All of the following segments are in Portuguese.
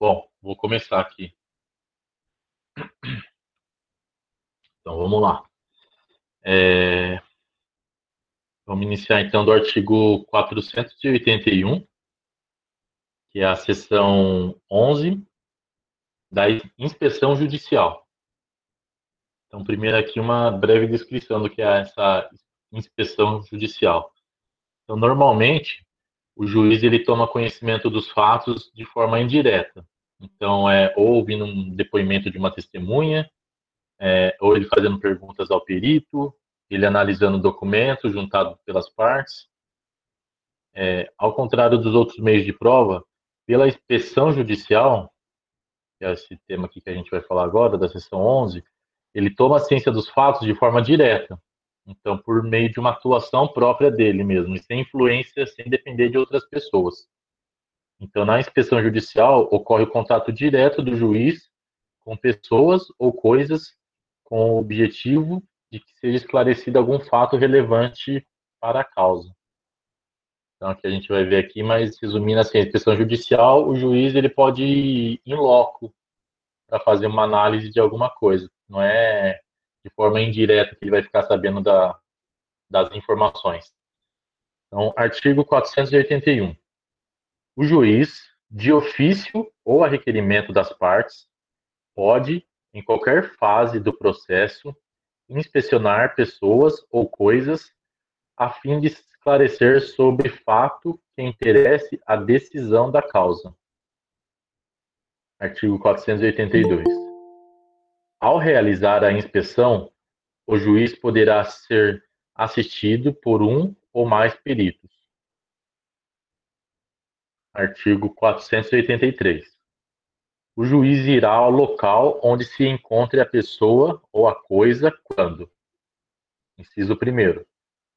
Bom, vou começar aqui. Então, vamos lá. É... Vamos iniciar então do artigo 481, que é a seção 11 da inspeção judicial. Então, primeiro aqui uma breve descrição do que é essa inspeção judicial. Então, normalmente, o juiz ele toma conhecimento dos fatos de forma indireta. Então, é ou ouvindo um depoimento de uma testemunha, é, ou ele fazendo perguntas ao perito, ele analisando o documento juntado pelas partes. É, ao contrário dos outros meios de prova, pela inspeção judicial, que é esse tema aqui que a gente vai falar agora, da seção 11, ele toma a ciência dos fatos de forma direta. Então, por meio de uma atuação própria dele mesmo, sem influência, sem depender de outras pessoas. Então, na inspeção judicial, ocorre o contato direto do juiz com pessoas ou coisas com o objetivo de que seja esclarecido algum fato relevante para a causa. Então, aqui a gente vai ver aqui, mas resumindo assim, a inspeção judicial, o juiz ele pode ir em loco para fazer uma análise de alguma coisa. Não é de forma indireta que ele vai ficar sabendo da, das informações. Então, artigo 481. O juiz, de ofício ou a requerimento das partes, pode, em qualquer fase do processo, inspecionar pessoas ou coisas a fim de esclarecer sobre fato que interesse a decisão da causa. Artigo 482. Ao realizar a inspeção, o juiz poderá ser assistido por um ou mais peritos. Artigo 483. O juiz irá ao local onde se encontre a pessoa ou a coisa quando, inciso 1,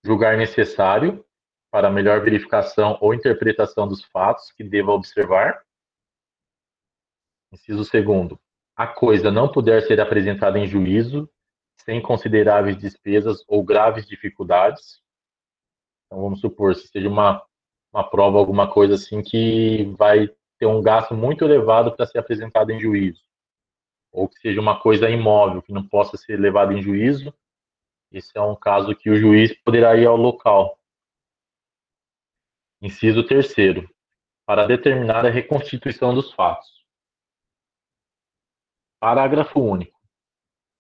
julgar necessário para melhor verificação ou interpretação dos fatos que deva observar. Inciso 2. A coisa não puder ser apresentada em juízo sem consideráveis despesas ou graves dificuldades. Então, vamos supor, se seja uma, uma prova, alguma coisa assim, que vai ter um gasto muito elevado para ser apresentada em juízo. Ou que seja uma coisa imóvel, que não possa ser levada em juízo. Esse é um caso que o juiz poderá ir ao local. Inciso terceiro, para determinar a reconstituição dos fatos. Parágrafo único.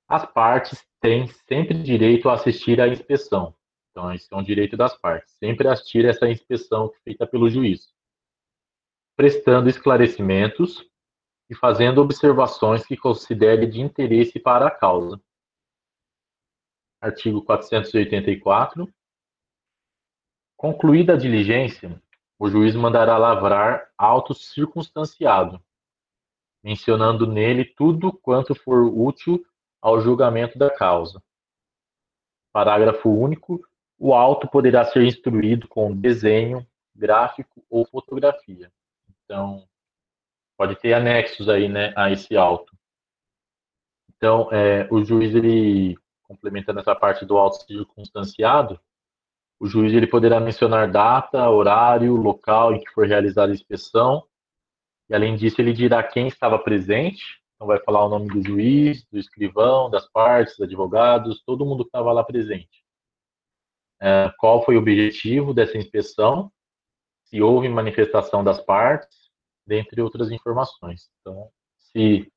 As partes têm sempre direito a assistir à inspeção. Então, esse é um direito das partes. Sempre assistir essa inspeção feita pelo juiz. Prestando esclarecimentos e fazendo observações que considere de interesse para a causa. Artigo 484. Concluída a diligência, o juiz mandará lavrar auto circunstanciado, mencionando nele tudo quanto for útil ao julgamento da causa. Parágrafo único. O auto poderá ser instruído com desenho, gráfico ou fotografia. Então, pode ter anexos aí, né, a esse auto. Então, é, o juiz, ele, complementando essa parte do auto circunstanciado, o juiz ele poderá mencionar data, horário, local em que for realizada a inspeção, e além disso, ele dirá quem estava presente, então vai falar o nome do juiz, do escrivão, das partes, advogados, todo mundo que estava lá presente. É, qual foi o objetivo dessa inspeção? Se houve manifestação das partes, dentre outras informações. Então, se,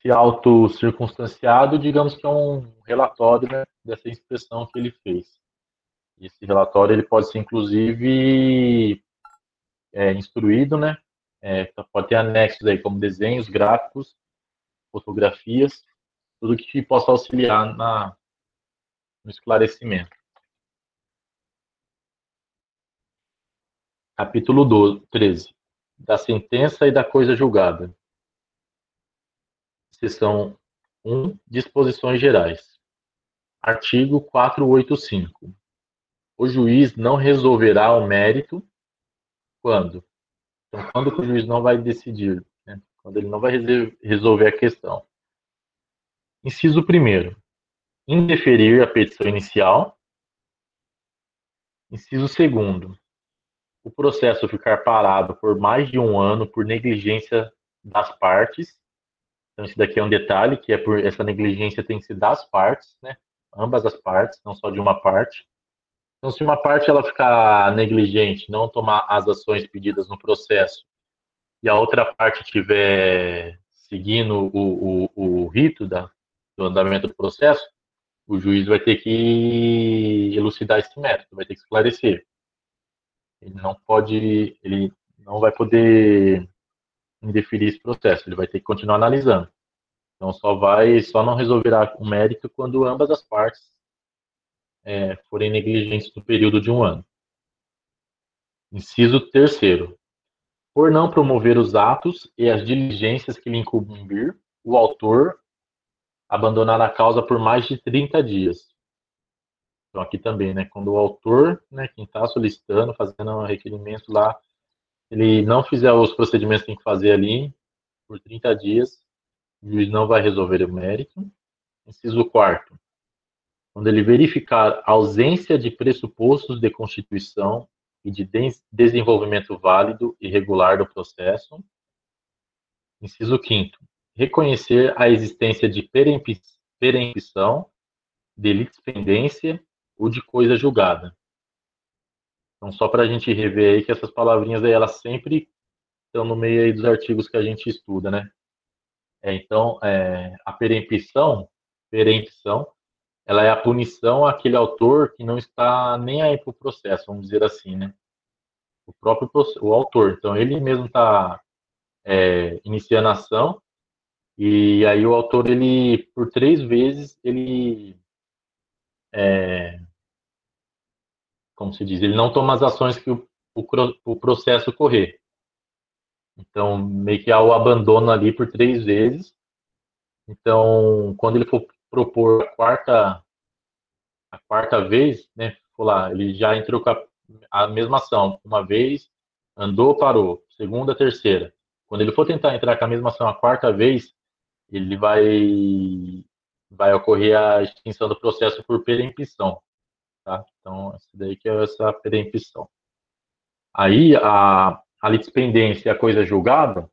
se auto-circunstanciado, digamos que é um relatório né, dessa inspeção que ele fez. Esse relatório ele pode ser, inclusive, é, instruído, né, é, pode ter anexos aí, como desenhos, gráficos, fotografias, tudo que possa auxiliar na, no esclarecimento. Capítulo 12, 13. Da sentença e da coisa julgada. Seção 1. Disposições gerais. Artigo 485. O juiz não resolverá o mérito quando então, quando o juiz não vai decidir? Né? Quando ele não vai resolver a questão. Inciso primeiro, indeferir a petição inicial. Inciso segundo, o processo ficar parado por mais de um ano por negligência das partes. Então, isso daqui é um detalhe, que é por essa negligência tem que ser das partes, né? Ambas as partes, não só de uma parte. Então, se uma parte ela ficar negligente, não tomar as ações pedidas no processo, e a outra parte estiver seguindo o, o, o rito da, do andamento do processo, o juiz vai ter que elucidar esse método, vai ter que esclarecer. Ele não pode, ele não vai poder indeferir esse processo, ele vai ter que continuar analisando. Então só vai, só não resolverá o mérito quando ambas as partes é, forem negligentes no período de um ano. Inciso terceiro. Por não promover os atos e as diligências que lhe incumbir, o autor abandonar a causa por mais de 30 dias. Então, aqui também, né, quando o autor, né, quem está solicitando, fazendo um requerimento lá, ele não fizer os procedimentos que tem que fazer ali, por 30 dias, o juiz não vai resolver o mérito. Inciso quarto, quando ele verificar ausência de pressupostos de constituição e de desenvolvimento válido e regular do processo. Inciso quinto, reconhecer a existência de perempção, de litispendência ou de coisa julgada. Então, só para a gente rever aí que essas palavrinhas aí, elas sempre estão no meio aí dos artigos que a gente estuda, né? É, então, é, a perempção, perempção, ela é a punição àquele autor que não está nem aí para o processo, vamos dizer assim, né? O próprio o autor. Então, ele mesmo está é, iniciando a ação e aí o autor, ele, por três vezes, ele, é, como se diz, ele não toma as ações que o, o, o processo correr. Então, meio que há o abandono ali por três vezes. Então, quando ele for propor a quarta, a quarta vez, né, lá, ele já entrou com a, a mesma ação. Uma vez, andou, parou. Segunda, terceira. Quando ele for tentar entrar com a mesma ação a quarta vez, ele vai vai ocorrer a extinção do processo por perempção, tá? Então, essa daí que é essa perempção. Aí, a, a litispendência, a coisa julgada,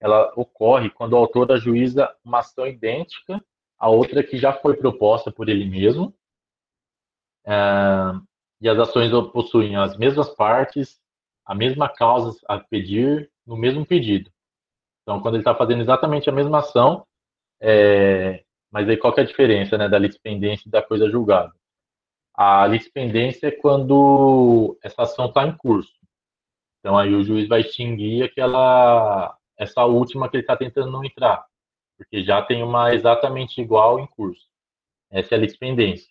ela ocorre quando o autor ajuiza uma ação idêntica a outra que já foi proposta por ele mesmo, é, e as ações possuem as mesmas partes, a mesma causa a pedir no mesmo pedido. Então, quando ele está fazendo exatamente a mesma ação, é, mas aí qual que é a diferença né, da litispendência e da coisa julgada? A litispendência é quando essa ação está em curso. Então aí o juiz vai extinguir aquela essa última que ele está tentando não entrar, porque já tem uma exatamente igual em curso. Essa é a litispendência.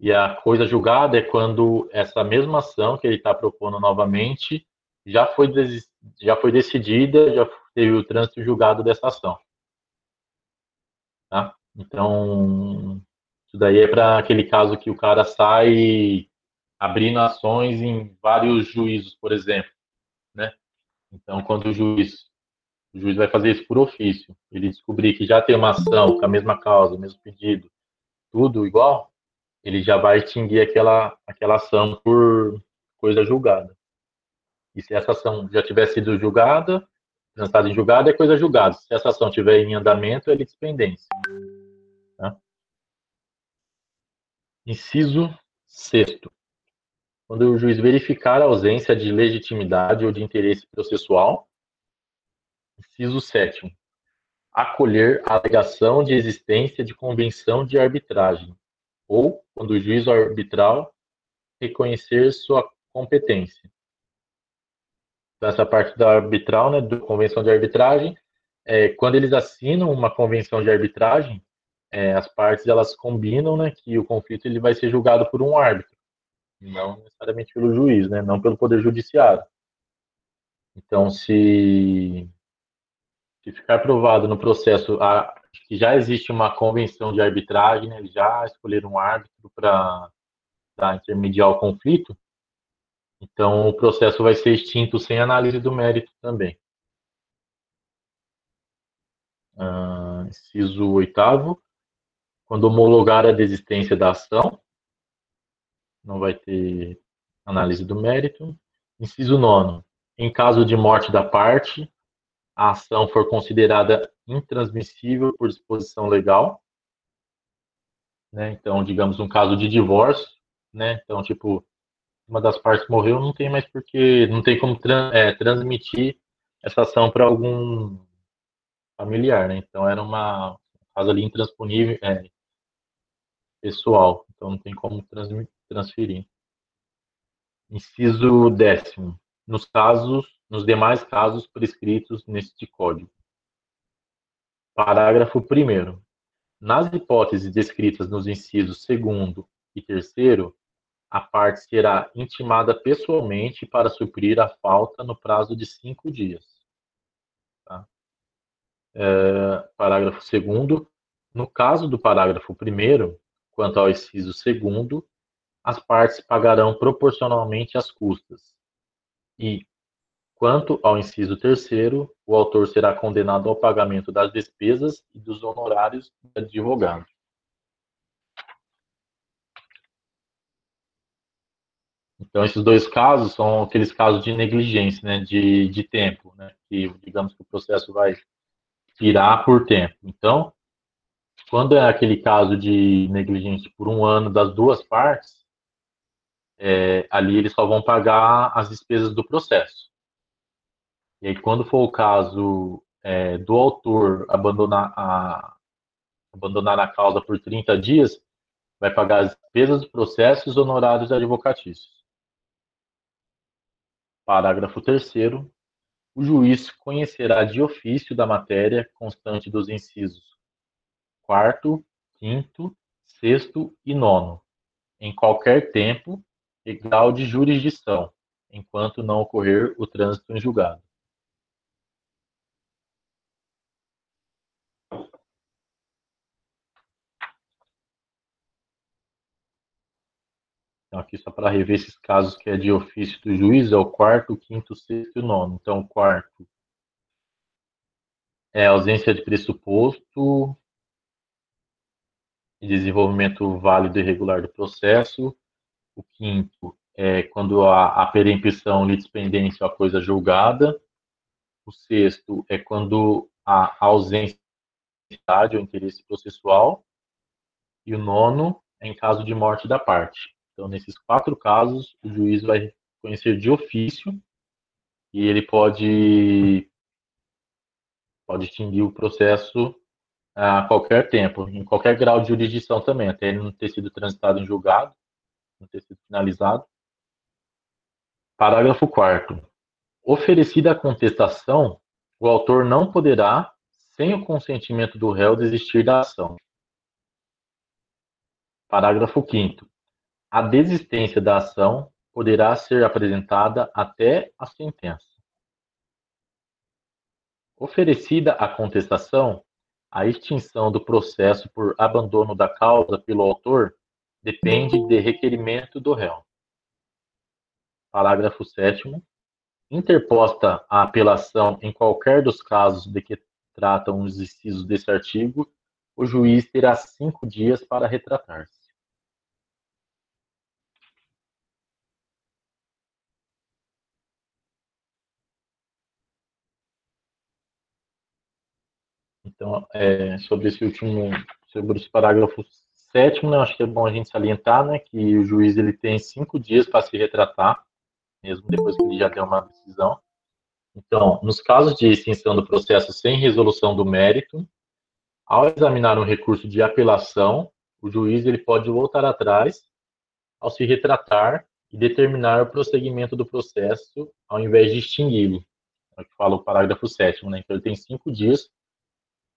E a coisa julgada é quando essa mesma ação que ele está propondo novamente já foi, já foi decidida, já teve o trânsito julgado dessa ação. Tá? Então, isso daí é para aquele caso que o cara sai abrindo ações em vários juízos, por exemplo, né? Então, quando o juiz, o juiz vai fazer isso por ofício, ele descobrir que já tem uma ação com a mesma causa, o mesmo pedido, tudo igual, ele já vai extinguir aquela, aquela ação por coisa julgada. E se essa ação já tiver sido julgada, transitada em julgado, é coisa julgada. Se essa ação estiver em andamento, é litispendência. Inciso sexto. Quando o juiz verificar a ausência de legitimidade ou de interesse processual. Inciso sétimo. Acolher a alegação de existência de convenção de arbitragem. Ou, quando o juiz arbitral reconhecer sua competência dessa parte da arbitral, né, do convenção de arbitragem, é, quando eles assinam uma convenção de arbitragem, é, as partes elas combinam, né, que o conflito ele vai ser julgado por um árbitro, não necessariamente pelo juiz, né, não pelo poder judiciário. Então, se, se ficar provado no processo a, que já existe uma convenção de arbitragem, né, já escolheram um árbitro para intermediar o conflito, então, o processo vai ser extinto sem análise do mérito também. Uh, inciso oitavo, quando homologar a desistência da ação, não vai ter análise do mérito. Inciso 9. Em caso de morte da parte, a ação for considerada intransmissível por disposição legal. Né? Então, digamos, um caso de divórcio, né? Então, tipo, uma das partes morreu, não tem mais porque, não tem como é, transmitir essa ação para algum familiar, né? Então, era uma um caso ali intransponível, é, pessoal, então não tem como transferir. Inciso décimo. Nos casos, nos demais casos prescritos neste código. Parágrafo 1 Nas hipóteses descritas nos incisos segundo e terceiro, a parte será intimada pessoalmente para suprir a falta no prazo de cinco dias. Tá? É, parágrafo 2 No caso do parágrafo 1 quanto ao inciso 2 as partes pagarão proporcionalmente as custas. E, quanto ao inciso 3 o autor será condenado ao pagamento das despesas e dos honorários do advogado. Então, esses dois casos são aqueles casos de negligência, né, de, de tempo, né, que digamos que o processo vai tirar por tempo. Então, quando é aquele caso de negligência por um ano das duas partes, é, ali eles só vão pagar as despesas do processo. E aí, quando for o caso é, do autor abandonar a, abandonar a causa por 30 dias, vai pagar as despesas do processo e os honorários advocatícios. Parágrafo 3 o juiz conhecerá de ofício da matéria constante dos incisos quarto, quinto, sexto e nono, em qualquer tempo e grau de jurisdição, enquanto não ocorrer o trânsito em julgado. Então, aqui só para rever esses casos que é de ofício do juiz, é o quarto, quinto, sexto e nono. Então, o quarto é ausência de pressuposto e desenvolvimento válido e regular do processo. O quinto é quando a, a perempção, litispendência ou a coisa julgada. O sexto é quando a ausência de ou interesse processual. E o nono é em caso de morte da parte. Então, nesses quatro casos, o juiz vai conhecer de ofício e ele pode, pode extinguir o processo a qualquer tempo, em qualquer grau de jurisdição também, até ele não ter sido transitado em julgado, não ter sido finalizado. Parágrafo 4 Oferecida a contestação, o autor não poderá, sem o consentimento do réu, desistir da ação. Parágrafo 5 a desistência da ação poderá ser apresentada até a sentença. Oferecida a contestação, a extinção do processo por abandono da causa pelo autor depende de requerimento do réu. Parágrafo 7 Interposta a apelação em qualquer dos casos de que tratam os incisos desse artigo, o juiz terá cinco dias para retratar-se. Então, é, sobre esse último, sobre esse parágrafo sétimo, né, acho que é bom a gente salientar, né, que o juiz ele tem cinco dias para se retratar, mesmo depois que ele já deu uma decisão. Então, nos casos de extinção do processo sem resolução do mérito, ao examinar um recurso de apelação, o juiz ele pode voltar atrás ao se retratar e determinar o prosseguimento do processo ao invés de extingui-lo. É o que fala o parágrafo sétimo, né? Então, ele tem cinco dias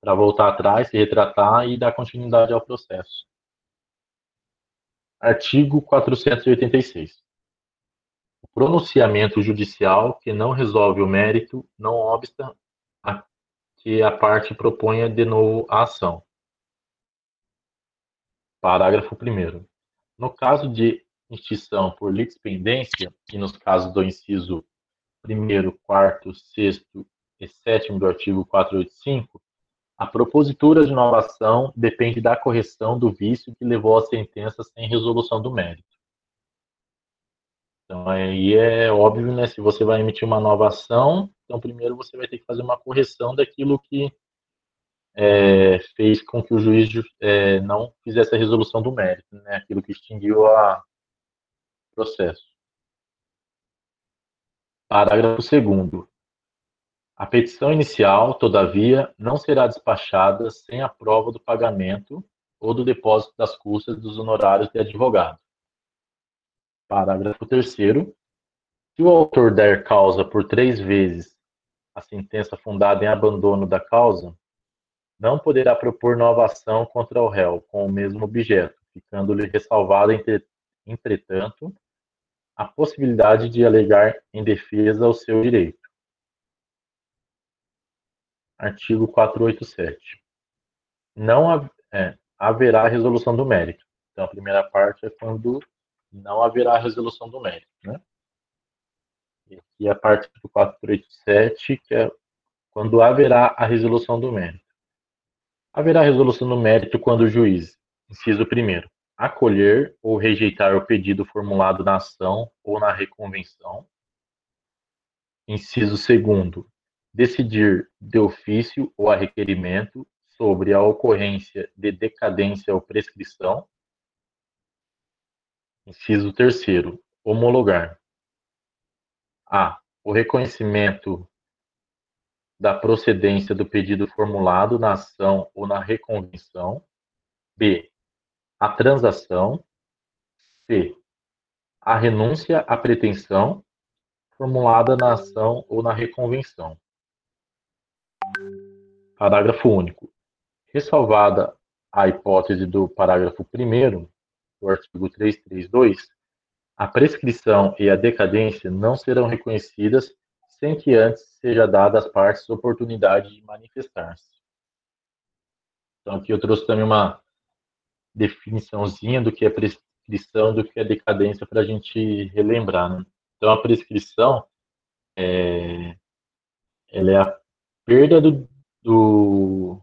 para voltar atrás, se retratar e dar continuidade ao processo. Artigo 486. O pronunciamento judicial que não resolve o mérito não obsta a que a parte proponha de novo a ação. Parágrafo 1 No caso de extinção por litispendência, e nos casos do inciso 1 4 6 e 7 do artigo 485, a propositura de inovação depende da correção do vício que levou à sentença sem resolução do mérito. Então aí é óbvio, né? Se você vai emitir uma nova ação, então primeiro você vai ter que fazer uma correção daquilo que é, fez com que o juiz é, não fizesse a resolução do mérito, né? Aquilo que extinguiu o processo. Parágrafo 2 A petição inicial, todavia, não será despachada sem a prova do pagamento ou do depósito das custas dos honorários de advogado. Parágrafo 3 Se o autor der causa por três vezes a sentença fundada em abandono da causa, não poderá propor nova ação contra o réu com o mesmo objeto, ficando-lhe ressalvada, entretanto, a possibilidade de alegar em defesa o seu direito. Artigo 487. Não é, haverá resolução do mérito. Então, a primeira parte é quando não haverá resolução do mérito, né? E aqui a parte do 487, que é quando haverá a resolução do mérito. Haverá resolução do mérito quando o juiz, inciso primeiro, acolher ou rejeitar o pedido formulado na ação ou na reconvenção. Inciso segundo, decidir de ofício ou a requerimento sobre a ocorrência de decadência ou prescrição. Inciso terceiro, homologar. A. O reconhecimento da procedência do pedido formulado na ação ou na reconvenção. B. A transação. C. A renúncia à pretensão formulada na ação ou na reconvenção. Parágrafo único. Ressalvada a hipótese do parágrafo 1 do artigo 332, a prescrição e a decadência não serão reconhecidas sem que antes seja dada às partes oportunidade de manifestar-se. Então, aqui eu trouxe também uma definiçãozinha do que é prescrição, do que é decadência, para a gente relembrar. Né? Então, a prescrição é, ela é a perda do, do,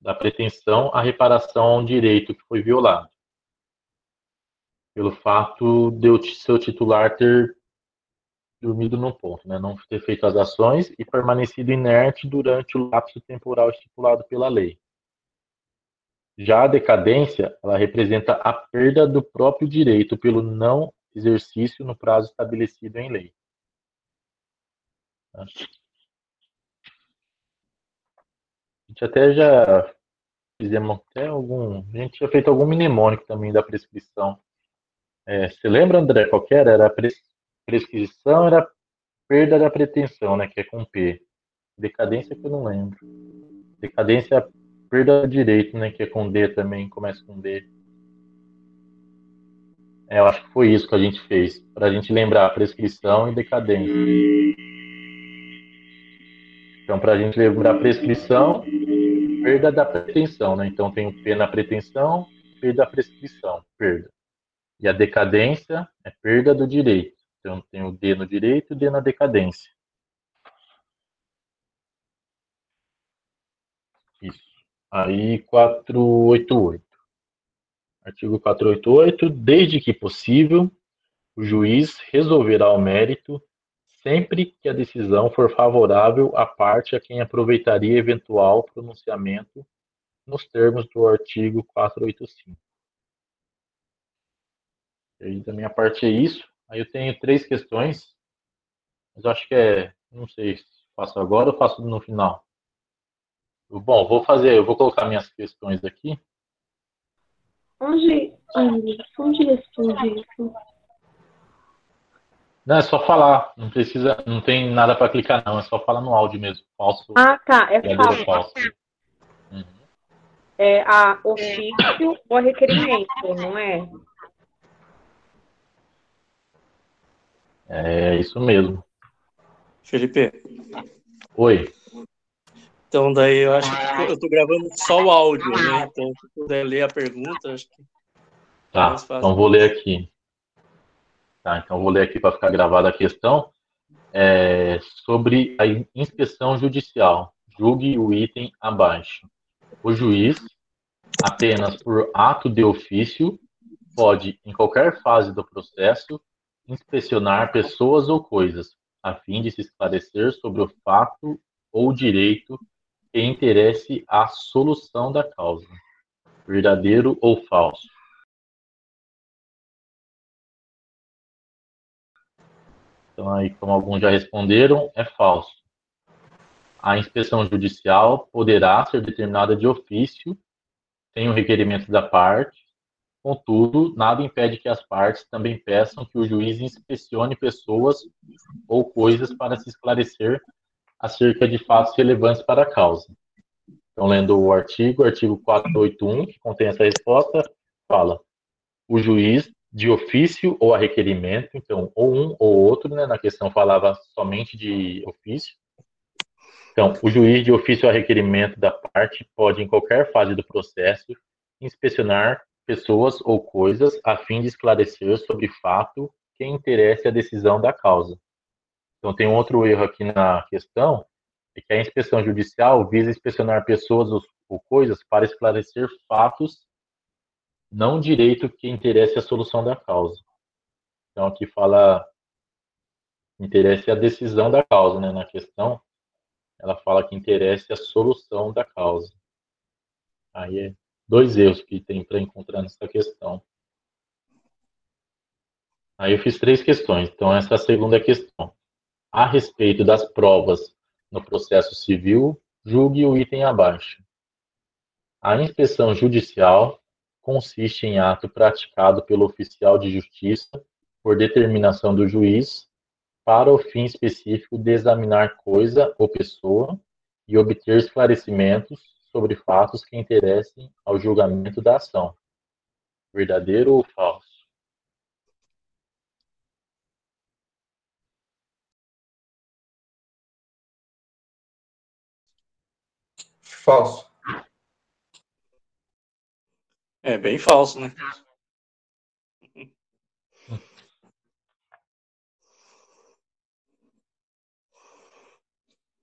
da pretensão à reparação a um direito que foi violado. Pelo fato de o seu titular ter dormido no ponto, né? não ter feito as ações e permanecido inerte durante o lapso temporal estipulado pela lei. Já a decadência, ela representa a perda do próprio direito pelo não exercício no prazo estabelecido em lei. A gente até já fizemos até algum. A gente tinha feito algum mnemônico também da prescrição. É, você lembra, André, qual era? Era a pres, prescrição, era perda da pretensão, né? Que é com P. Decadência que eu não lembro. Decadência é perda do direito, né? Que é com D também, começa com D. É, eu acho que foi isso que a gente fez, para a gente lembrar prescrição e decadência. Então, para a gente lembrar prescrição, perda da pretensão, né? Então tem o P na pretensão, perda da prescrição, perda. E a decadência é perda do direito. Então tem o D no direito e o D na decadência. Isso. Aí 488. Artigo 488, desde que possível, o juiz resolverá o mérito sempre que a decisão for favorável à parte a quem aproveitaria eventual pronunciamento nos termos do artigo 485. E da minha parte é isso. Aí eu tenho três questões, mas acho que é, não sei se faço agora ou faço no final. Bom, vou fazer, eu vou colocar minhas questões aqui. Onde, onde responde isso? Não, é só falar. Não precisa, não tem nada para clicar, não. É só falar no áudio mesmo. Falso. Ah, tá. É falso. falso. Uhum. É a ofício ou requerimento, não é? É isso mesmo. Felipe. Oi. Então, daí eu acho que eu tô gravando só o áudio, né? Então, se puder ler a pergunta, acho que. Tá, então vou ler aqui. Tá, então vou ler aqui para ficar gravada a questão. É, sobre a inspeção judicial. Julgue o item abaixo. O juiz, apenas por ato de ofício, pode, em qualquer fase do processo, inspecionar pessoas ou coisas, a fim de se esclarecer sobre o fato ou direito que interesse à solução da causa, verdadeiro ou falso. Então, aí, como alguns já responderam, é falso. A inspeção judicial poderá ser determinada de ofício, sem o requerimento da parte, Contudo, nada impede que as partes também peçam que o juiz inspecione pessoas ou coisas para se esclarecer acerca de fatos relevantes para a causa. Então, lendo o artigo, artigo 481, que contém essa resposta, fala: o juiz, de ofício ou a requerimento, então, ou um ou outro, né, na questão falava somente de ofício. Então, o juiz, de ofício ou a requerimento da parte, pode, em qualquer fase do processo, inspecionar pessoas ou coisas a fim de esclarecer sobre fato que interesse a decisão da causa. Então, tem um outro erro aqui na questão, é que a inspeção judicial visa inspecionar pessoas ou coisas para esclarecer fatos, não direito que interesse a solução da causa. Então, aqui fala interesse a decisão da causa, né? Na questão, ela fala que interesse a solução da causa. Aí é dois erros que tem para encontrar nessa questão. Aí eu fiz três questões. Então, essa é a segunda questão. A respeito das provas no processo civil, julgue o item abaixo. A inspeção judicial consiste em ato praticado pelo oficial de justiça por determinação do juiz para o fim específico de examinar coisa ou pessoa e obter esclarecimentos sobre fatos que interessem ao julgamento da ação. Verdadeiro ou falso? Falso. É bem falso, né?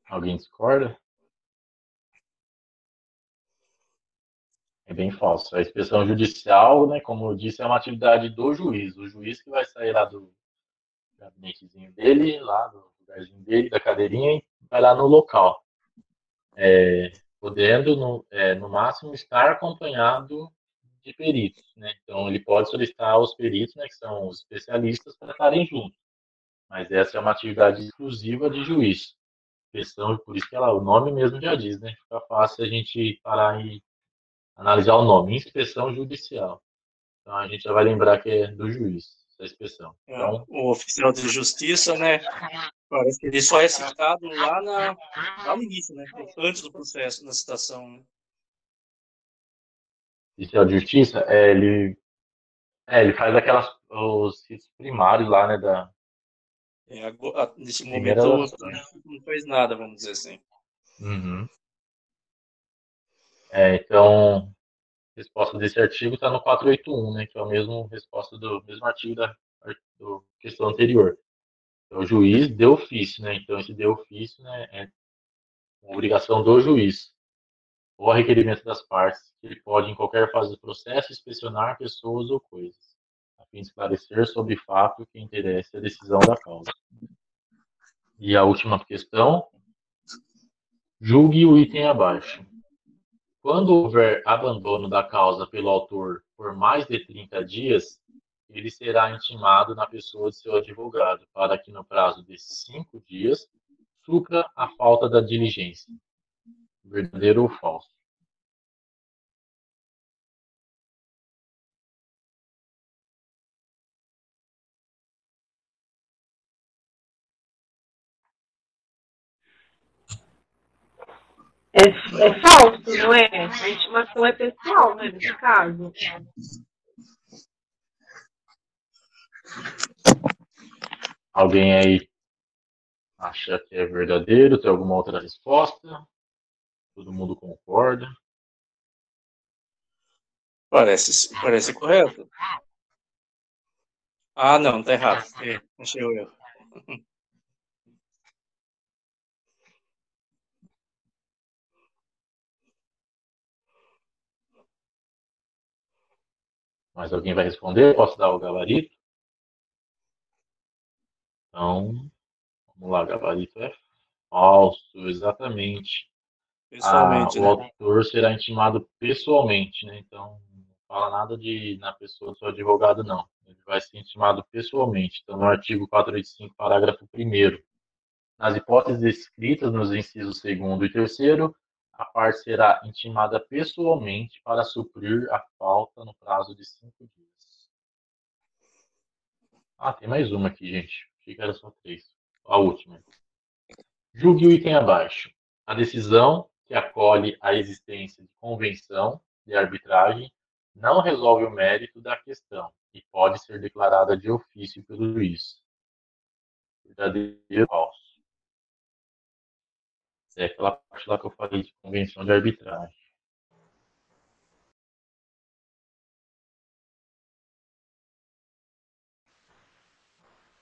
Alguém discorda? É bem falso. A inspeção judicial, né, como eu disse, é uma atividade do juiz. O juiz que vai sair lá do gabinetezinho dele, lá do lugarzinho dele, da cadeirinha, e vai lá no local. É, podendo, no, é, no máximo, estar acompanhado de peritos. Né? Então, ele pode solicitar aos peritos, né, que são os especialistas, para estarem juntos. Mas essa é uma atividade exclusiva de juiz. Inspeção, por isso que ela, o nome mesmo já diz, né? Fica fácil a gente parar e analisar o nome, inspeção judicial. Então a gente já vai lembrar que é do juiz, essa inspeção. É, então, o oficial de justiça, né? Parece que ele só é citado lá, na, lá no início, né? Antes do processo, na citação. Né? Oficial de justiça, é, ele, é, ele faz aquelas os primários lá, né? Da, é, agora, nesse momento não faz nada, vamos dizer assim. Uhum. É, então, resposta desse artigo está no 481, né, que é a mesma resposta do mesmo artigo da do questão anterior. Então, o juiz deu ofício, né? Então, esse deu ofício né, é obrigação do juiz, ou a requerimento das partes, que ele pode, em qualquer fase do processo, inspecionar pessoas ou coisas, a fim de esclarecer sobre fato que interesse a decisão da causa. E a última questão, julgue o item abaixo. Quando houver abandono da causa pelo autor por mais de 30 dias, ele será intimado na pessoa de seu advogado, para que no prazo de cinco dias supra a falta da diligência. Verdadeiro ou falso? É, é falso, não é? A intimação é pessoal, né, nesse caso. Alguém aí acha que é verdadeiro? Tem alguma outra resposta? Todo mundo concorda? Parece, parece correto. Ah, não, tá errado. É, achei o erro. Mas alguém vai responder? Posso dar o gabarito? Então, vamos lá, gabarito é falso, exatamente. Pessoalmente, ah, né? O autor será intimado pessoalmente, né? Então, não fala nada de na pessoa do seu advogado, não. Ele vai ser intimado pessoalmente. Então, no artigo 485, parágrafo 1 nas hipóteses escritas nos incisos 2 e 3 a parte será intimada pessoalmente para suprir a falta no prazo de cinco dias. Ah, tem mais uma aqui, gente. Achei que era só três. A última. Julgue o item abaixo. A decisão que acolhe a existência de convenção de arbitragem não resolve o mérito da questão e pode ser declarada de ofício pelo juiz. Verdadeiro ou falso? É aquela parte lá que eu falei de convenção de arbitragem.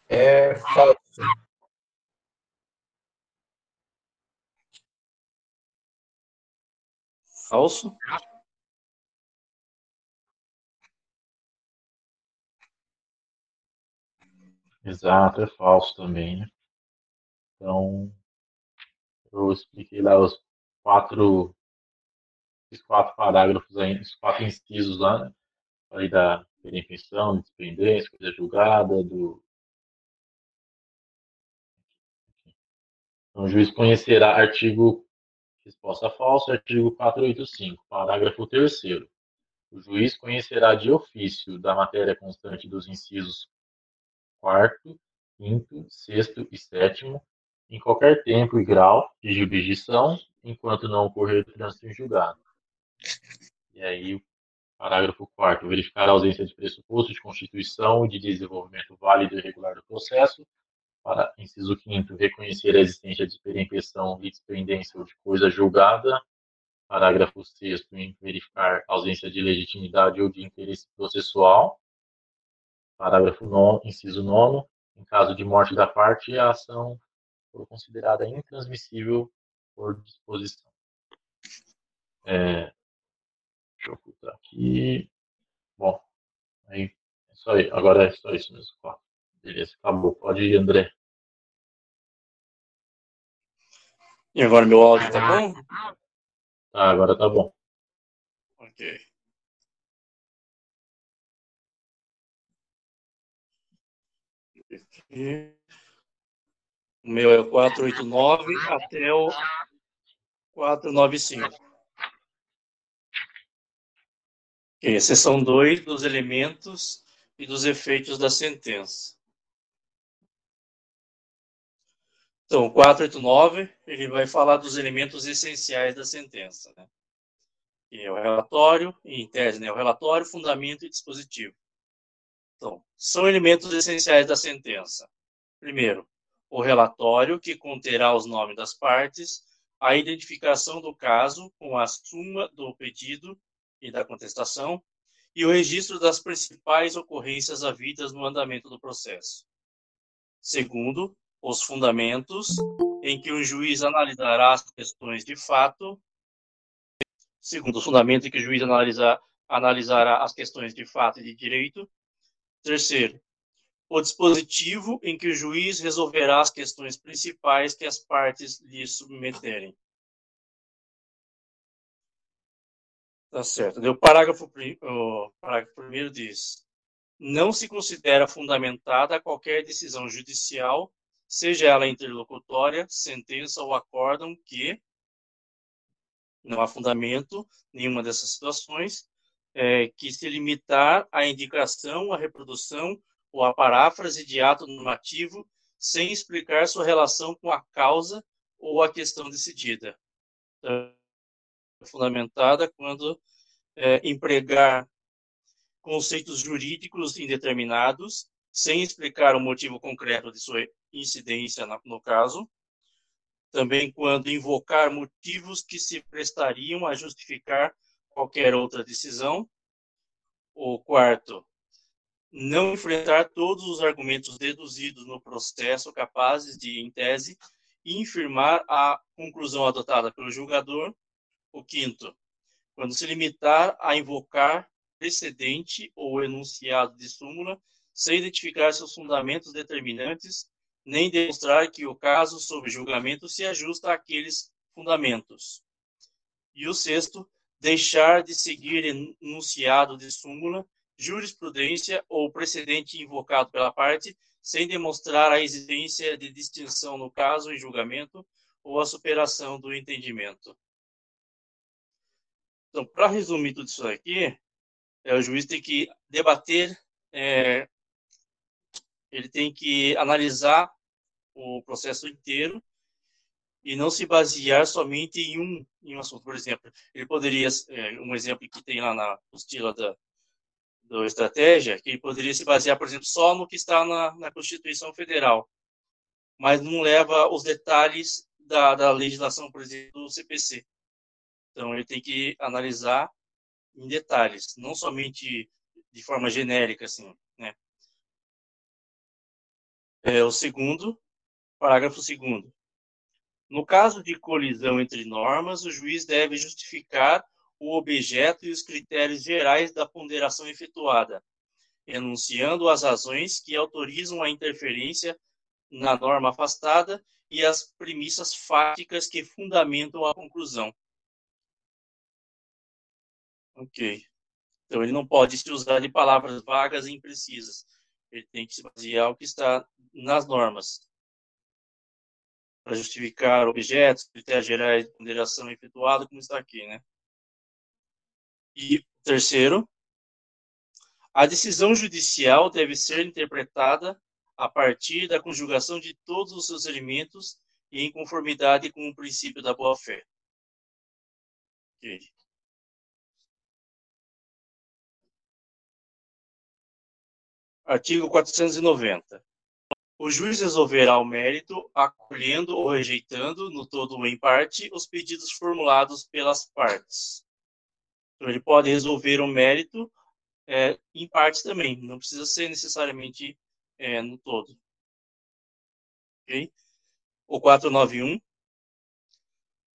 É falso. Falso? Exato, é falso também, né? Então, eu expliquei lá os quatro, os quatro parágrafos aí, os quatro incisos lá, né? Falei da perempção, independência, coisa julgada, do. Então, o juiz conhecerá artigo resposta falsa, artigo 485, parágrafo 3 O juiz conhecerá de ofício da matéria constante dos incisos 4 quinto, sexto e sétimo em qualquer tempo e grau de jurisdição, enquanto não ocorrer trânsito em julgado. E aí, parágrafo 4 verificar a ausência de pressuposto de constituição e de desenvolvimento válido e regular do processo. Para inciso 5 reconhecer a existência de perempção, litisprendência ou de coisa julgada. Parágrafo 6 verificar ausência de legitimidade ou de interesse processual. Parágrafo 9 inciso 9 em caso de morte da parte, a ação for considerada intransmissível por disposição. É, deixa eu ocultar aqui. Bom, aí, é só, agora é só isso mesmo. Beleza, acabou. Pode ir, André. E agora meu áudio tá bom? Tá, agora tá bom. Ok. Aqui. O meu é o 489 até o 495. Okay, seção 2 dos elementos e dos efeitos da sentença. Então, o 489, ele vai falar dos elementos essenciais da sentença. Né? Que é o relatório, em tese, né? o relatório, fundamento e dispositivo. Então, são elementos essenciais da sentença. Primeiro, o relatório, que conterá os nomes das partes, a identificação do caso com a suma do pedido e da contestação, e o registro das principais ocorrências havidas no andamento do processo. Segundo, os fundamentos, em que o juiz analisará as questões de fato. Segundo, os fundamentos em que o juiz analisar, analisará as questões de fato e de direito. Terceiro, o dispositivo em que o juiz resolverá as questões principais que as partes lhe submeterem. Tá certo. O parágrafo, o parágrafo primeiro diz: não se considera fundamentada qualquer decisão judicial, seja ela interlocutória, sentença ou acórdão, que não há fundamento nenhuma dessas situações, é, que se limitar à indicação, à reprodução ou a paráfrase de ato normativo sem explicar sua relação com a causa ou a questão decidida. Então, é fundamentada quando é, empregar conceitos jurídicos indeterminados sem explicar o motivo concreto de sua incidência no caso, também quando invocar motivos que se prestariam a justificar qualquer outra decisão. O quarto, não enfrentar todos os argumentos deduzidos no processo capazes de, em tese, infirmar a conclusão adotada pelo julgador. O quinto, quando se limitar a invocar precedente ou enunciado de súmula sem identificar seus fundamentos determinantes nem demonstrar que o caso sob julgamento se ajusta àqueles fundamentos. E o sexto, deixar de seguir enunciado de súmula, jurisprudência ou precedente invocado pela parte, sem demonstrar a existência de distinção no caso em julgamento ou a superação do entendimento. Então, para resumir tudo isso aqui, é, o juiz tem que debater, é, ele tem que analisar o processo inteiro e não se basear somente em um, em um assunto. Por exemplo, ele poderia, é, um exemplo que tem lá na apostila da do estratégia, que ele poderia se basear, por exemplo, só no que está na, na Constituição Federal, mas não leva os detalhes da, da legislação, por exemplo, do CPC. Então, ele tem que analisar em detalhes, não somente de forma genérica, assim, né? É, o segundo, parágrafo segundo. No caso de colisão entre normas, o juiz deve justificar o objeto e os critérios gerais da ponderação efetuada, enunciando as razões que autorizam a interferência na norma afastada e as premissas fáticas que fundamentam a conclusão. Ok. Então, ele não pode se usar de palavras vagas e imprecisas. Ele tem que se basear o que está nas normas para justificar objetos, critérios gerais de ponderação efetuada, como está aqui, né? E terceiro, a decisão judicial deve ser interpretada a partir da conjugação de todos os seus elementos e em conformidade com o princípio da boa-fé. Okay. Artigo 490. O juiz resolverá o mérito, acolhendo ou rejeitando, no todo ou em parte, os pedidos formulados pelas partes. Então, ele pode resolver o mérito é, em partes também, não precisa ser necessariamente é, no todo. Okay? O 491.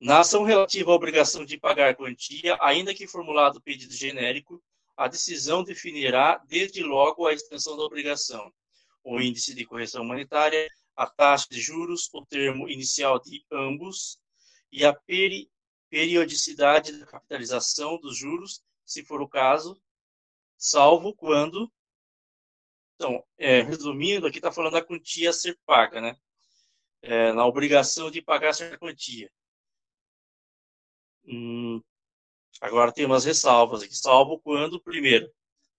Na ação relativa à obrigação de pagar quantia, ainda que formulado pedido genérico, a decisão definirá desde logo a extensão da obrigação, o índice de correção monetária, a taxa de juros, o termo inicial de ambos e a peri periodicidade da capitalização dos juros, se for o caso, salvo quando. Então, é, resumindo, aqui está falando da quantia a ser paga, né? É, na obrigação de pagar essa quantia. Hum, agora tem umas ressalvas aqui, salvo quando, primeiro,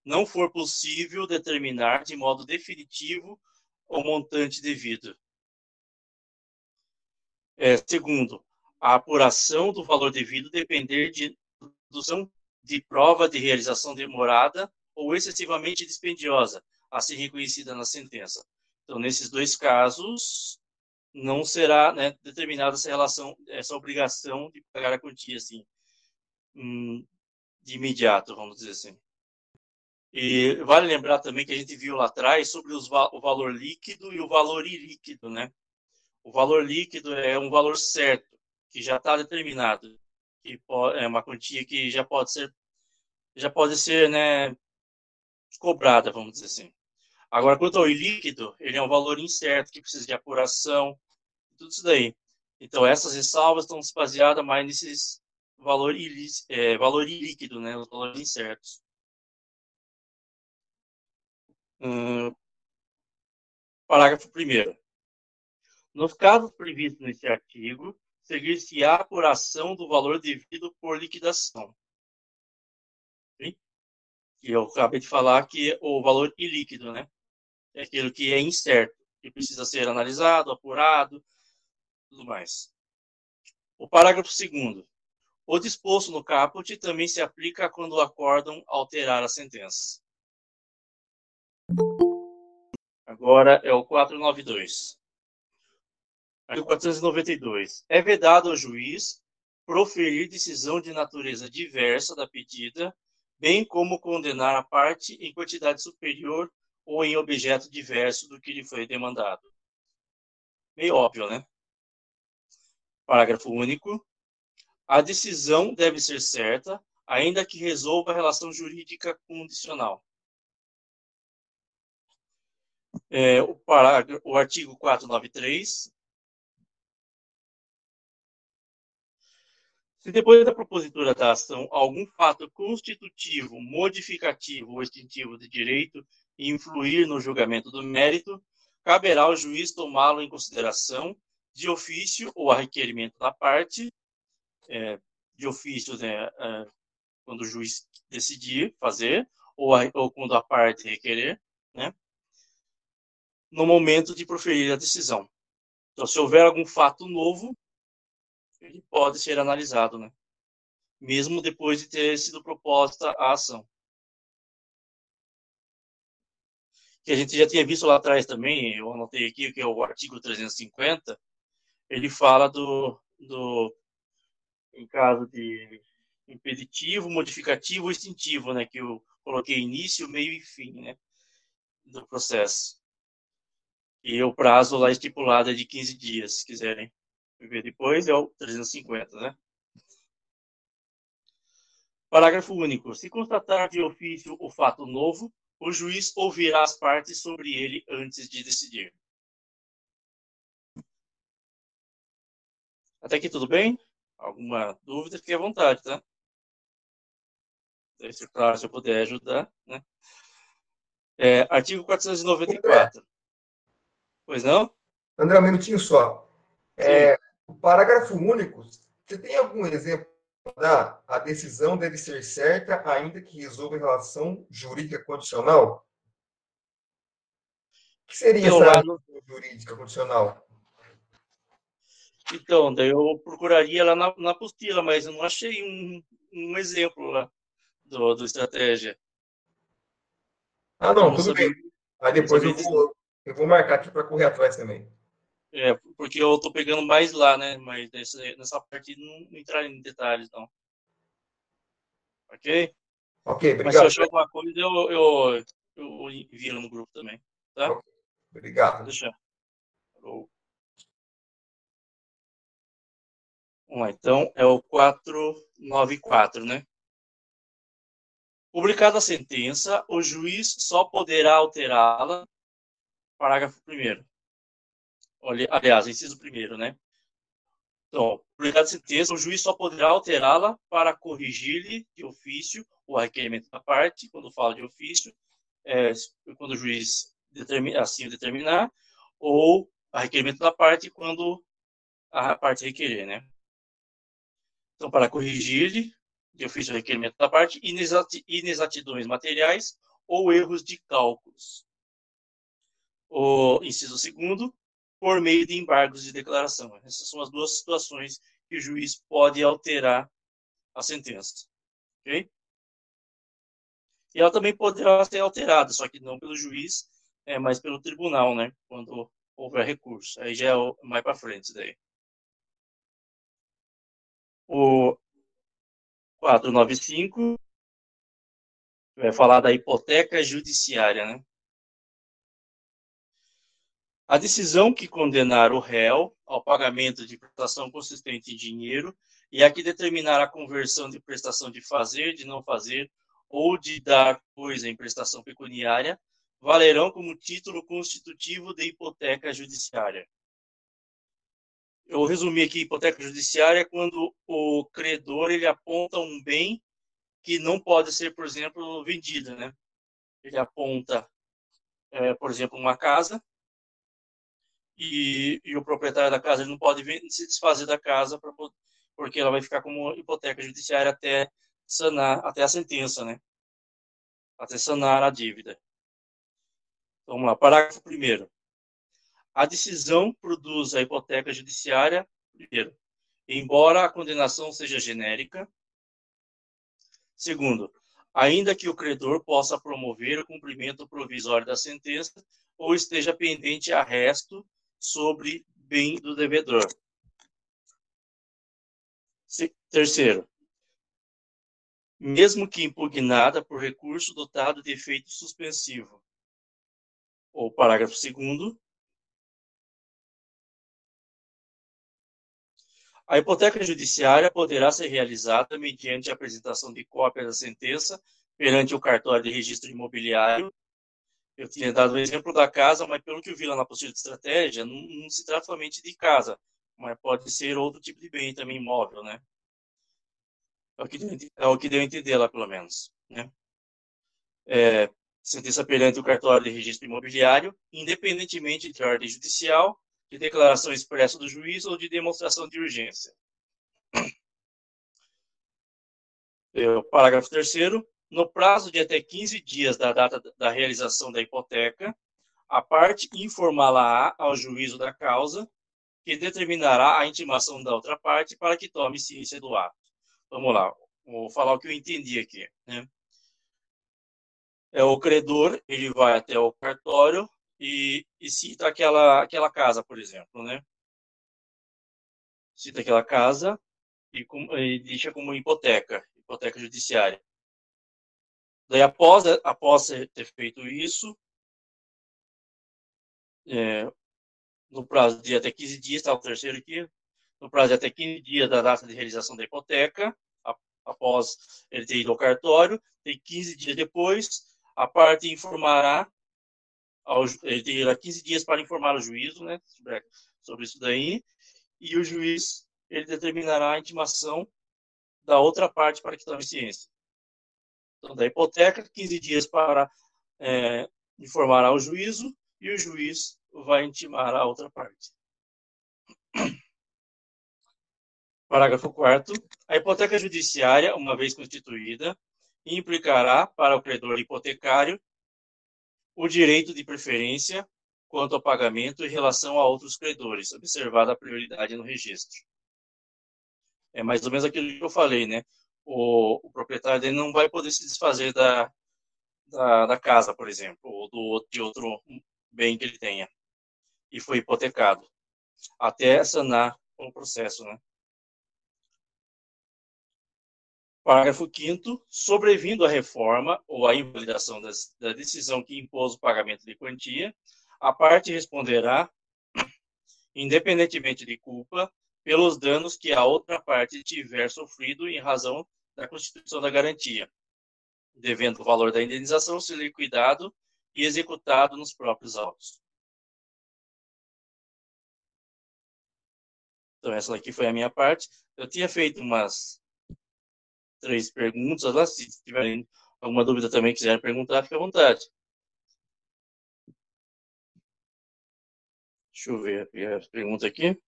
não for possível determinar de modo definitivo o montante devido. É, segundo, a apuração do valor devido depender de produção de prova de realização demorada ou excessivamente dispendiosa, a ser reconhecida na sentença. Então, nesses dois casos, não será né, determinada essa relação, essa obrigação de pagar a quantia assim, hum, de imediato, vamos dizer assim. E vale lembrar também que a gente viu lá atrás sobre os, o valor líquido e o valor ilíquido, né? O valor líquido é um valor certo, que já está determinado, que é uma quantia que já pode ser, já pode ser, né, cobrada, vamos dizer assim. Agora, quanto ao ilíquido, ele é um valor incerto que precisa de apuração, tudo isso daí. Então, essas ressalvas estão baseadas mais nesses valor, ilíquido, é, valor né, os valores incertos. Parágrafo 1 Nos casos previstos neste artigo, seguir-se-á a apuração do valor devido por liquidação. E eu acabei de falar que o valor ilíquido, né? É aquilo que é incerto, que precisa ser analisado, apurado, tudo mais. O parágrafo 2 O disposto no caput também se aplica quando acordam alterar a sentença. Agora é o 492. Artigo 492. É vedado ao juiz proferir decisão de natureza diversa da pedida, bem como condenar a parte em quantidade superior ou em objeto diverso do que lhe foi demandado. Meio óbvio, né? Parágrafo único. A decisão deve ser certa, ainda que resolva a relação jurídica condicional. É, o, parágrafo, o artigo 493. Se depois da propositura da ação algum fato constitutivo, modificativo ou extintivo de direito influir no julgamento do mérito, caberá ao juiz tomá-lo em consideração de ofício ou a requerimento da parte, é, de ofício, né, é, quando o juiz decidir fazer, ou, a, ou quando a parte requerer, né, no momento de proferir a decisão. Então, se houver algum fato novo, ele pode ser analisado, né? mesmo depois de ter sido proposta a ação. Que a gente já tinha visto lá atrás também, eu anotei aqui, que é o artigo 350, ele fala do, do em caso de impeditivo, modificativo ou extintivo, né, que eu coloquei início, meio e fim, né, do processo. E o prazo lá estipulado é de 15 dias, se quiserem ver depois, é o 350, né? Parágrafo único. Se constatar de ofício o fato novo, o juiz ouvirá as partes sobre ele antes de decidir. Até aqui tudo bem? Alguma dúvida, fique à vontade, tá? Se, claro, se eu puder ajudar, né? É, artigo 494. Pois não? André, um minutinho só. É, o parágrafo único, você tem algum exemplo da a decisão deve ser certa, ainda que resolva relação jurídica condicional? O que seria eu essa acho... jurídica condicional? Então, daí eu procuraria lá na, na apostila, mas eu não achei um, um exemplo lá do, do estratégia. Ah, não, tudo bem. Aí depois eu vou, eu vou marcar aqui para correr atrás também. É, porque eu tô pegando mais lá, né? Mas nessa, nessa parte não, não entrar em detalhes, não. Ok? Ok, obrigado. Mas se eu achar alguma coisa, eu, eu, eu envio no grupo também, tá? Okay. Obrigado. Deixa. Vamos lá, então é o 494, né? Publicada a sentença, o juiz só poderá alterá-la. Parágrafo 1 aliás, inciso primeiro, né? Então, publicada a sentença, o juiz só poderá alterá-la para corrigir-lhe de ofício o requerimento da parte, quando fala de ofício, é, quando o juiz determina, assim determinar, ou a requerimento da parte quando a parte requerer, né? Então, para corrigir-lhe de ofício o requerimento da parte, inexatidões materiais ou erros de cálculos. O inciso segundo, por meio de embargos de declaração. Essas são as duas situações que o juiz pode alterar a sentença. Ok? E ela também poderá ser alterada, só que não pelo juiz, é, mas pelo tribunal, né? Quando houver recurso. Aí já é mais para frente daí. O 495 vai falar da hipoteca judiciária, né? A decisão que condenar o réu ao pagamento de prestação consistente em dinheiro e a que determinar a conversão de prestação de fazer, de não fazer ou de dar coisa em prestação pecuniária valerão como título constitutivo de hipoteca judiciária. Eu resumi aqui hipoteca judiciária quando o credor ele aponta um bem que não pode ser, por exemplo, vendido, né? Ele aponta, é, por exemplo, uma casa e, e o proprietário da casa ele não pode se desfazer da casa pra, porque ela vai ficar como hipoteca judiciária até sanar, até a sentença, né? Até sanar a dívida. Vamos lá, parágrafo primeiro. A decisão produz a hipoteca judiciária, primeiro, embora a condenação seja genérica. Segundo, ainda que o credor possa promover o cumprimento provisório da sentença ou esteja pendente arresto sobre bem do devedor. Terceiro, mesmo que impugnada por recurso dotado de efeito suspensivo. Ou parágrafo segundo, A hipoteca judiciária poderá ser realizada mediante a apresentação de cópia da sentença perante o cartório de registro imobiliário eu tinha dado o exemplo da casa, mas pelo que eu vi lá na postura de estratégia, não, não se trata somente de casa, mas pode ser outro tipo de bem também imóvel, né? É o que deu, é o que deu a entender lá, pelo menos, né? É, sentença perante o cartório de registro imobiliário, independentemente de ordem judicial, de declaração expressa do juiz ou de demonstração de urgência. É, parágrafo terceiro, no prazo de até 15 dias da data da realização da hipoteca, a parte informará ao juízo da causa, que determinará a intimação da outra parte para que tome ciência do ato. Vamos lá, vou falar o que eu entendi aqui. Né? É o credor, ele vai até o cartório e, e cita aquela, aquela casa, por exemplo, né? Cita aquela casa e, e deixa como hipoteca, hipoteca judiciária. Daí, após, após ter feito isso, é, no prazo de até 15 dias, está o terceiro aqui, no prazo de até 15 dias da data de realização da hipoteca, após ele ter ido ao cartório, tem 15 dias depois, a parte informará, ao, ele terá 15 dias para informar o juízo né, sobre, sobre isso daí, e o juiz ele determinará a intimação da outra parte para que tome ciência. Então, da hipoteca, 15 dias para é, informar ao juízo e o juiz vai intimar a outra parte. Parágrafo 4 A hipoteca judiciária, uma vez constituída, implicará para o credor hipotecário o direito de preferência quanto ao pagamento em relação a outros credores, observada a prioridade no registro. É mais ou menos aquilo que eu falei, né? O, o proprietário dele não vai poder se desfazer da, da, da, casa, por exemplo, ou do, de outro bem que ele tenha. E foi hipotecado, até sanar o processo, né? Parágrafo 5 sobrevindo a reforma ou a invalidação das, da decisão que impôs o pagamento de quantia, a parte responderá, independentemente de culpa, pelos danos que a outra parte tiver sofrido em razão da constituição da garantia, devendo o valor da indenização ser liquidado e executado nos próprios autos. Então, essa aqui foi a minha parte. Eu tinha feito umas três perguntas lá. Se tiverem alguma dúvida também, quiserem perguntar, fique à vontade. Deixa eu ver a pergunta aqui.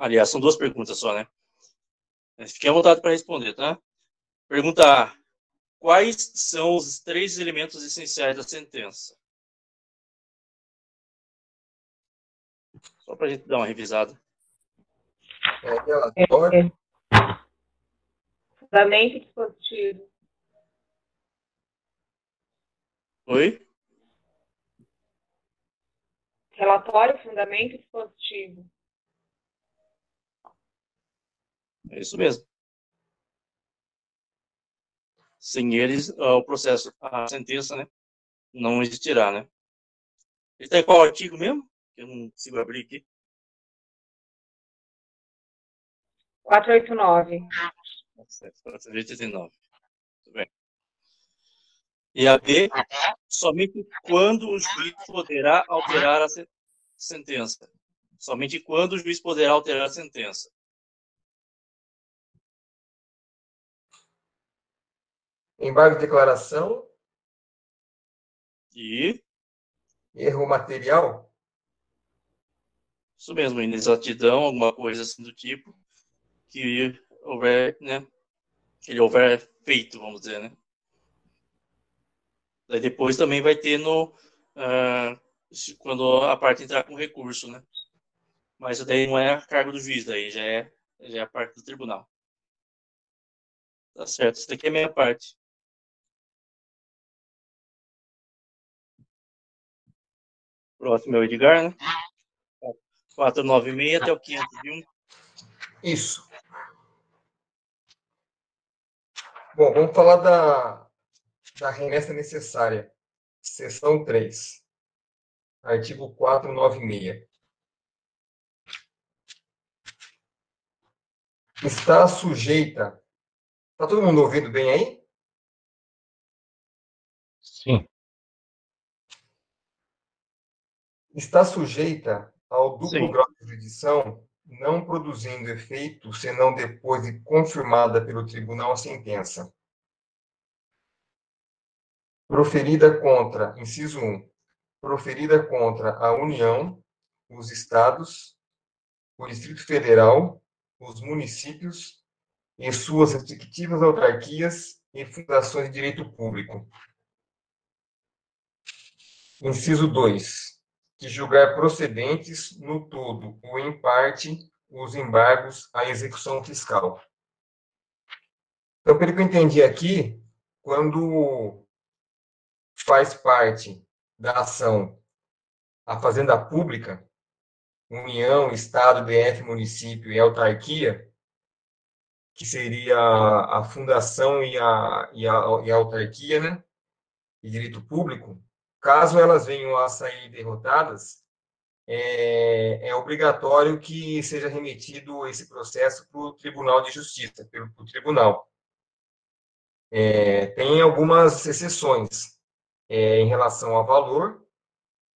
Aliás, são duas perguntas só, né? Fique à vontade para responder, tá? Pergunta A. Quais são os três elementos essenciais da sentença? Só para a gente dar uma revisada. É, relatório. É, fundamento dispositivo. Oi? Relatório, fundamento dispositivo. É isso mesmo. Sem eles, o processo, a sentença, né, não existirá, né? Ele está em qual artigo mesmo? Eu não consigo abrir aqui. 489. 489. Muito bem. E a B, somente quando o juiz poderá alterar a sentença. Somente quando o juiz poderá alterar a sentença. Embargo de declaração. E. Erro material. Isso mesmo, inexatidão, alguma coisa assim do tipo, que houver, né? Que ele houver feito, vamos dizer, né? Daí depois também vai ter no. Uh, quando a parte entrar com recurso, né? Mas isso daí não é a cargo do juiz, daí já é, já é a parte do tribunal. Tá certo, isso daqui é a minha parte. Próximo é o Edgar, né? 496 até o 501. Isso. Bom, vamos falar da, da remessa necessária. Seção 3. Artigo 496. Está sujeita Está todo mundo ouvindo bem aí? Sim. Está sujeita ao duplo Sim. grau de jurisdição, não produzindo efeito senão depois de confirmada pelo tribunal a sentença. Proferida contra, inciso 1, proferida contra a União, os Estados, o Distrito Federal, os municípios e suas respectivas autarquias e fundações de direito público. Inciso 2. Que julgar procedentes, no todo ou em parte, os embargos à execução fiscal. Então, pelo que eu entendi aqui, quando faz parte da ação a fazenda pública, União, Estado, DF, município e autarquia, que seria a fundação e a, e a, e a autarquia, né? E direito público, caso elas venham a sair derrotadas, é, é obrigatório que seja remetido esse processo para o Tribunal de Justiça, pelo tribunal. É, tem algumas exceções é, em relação ao valor,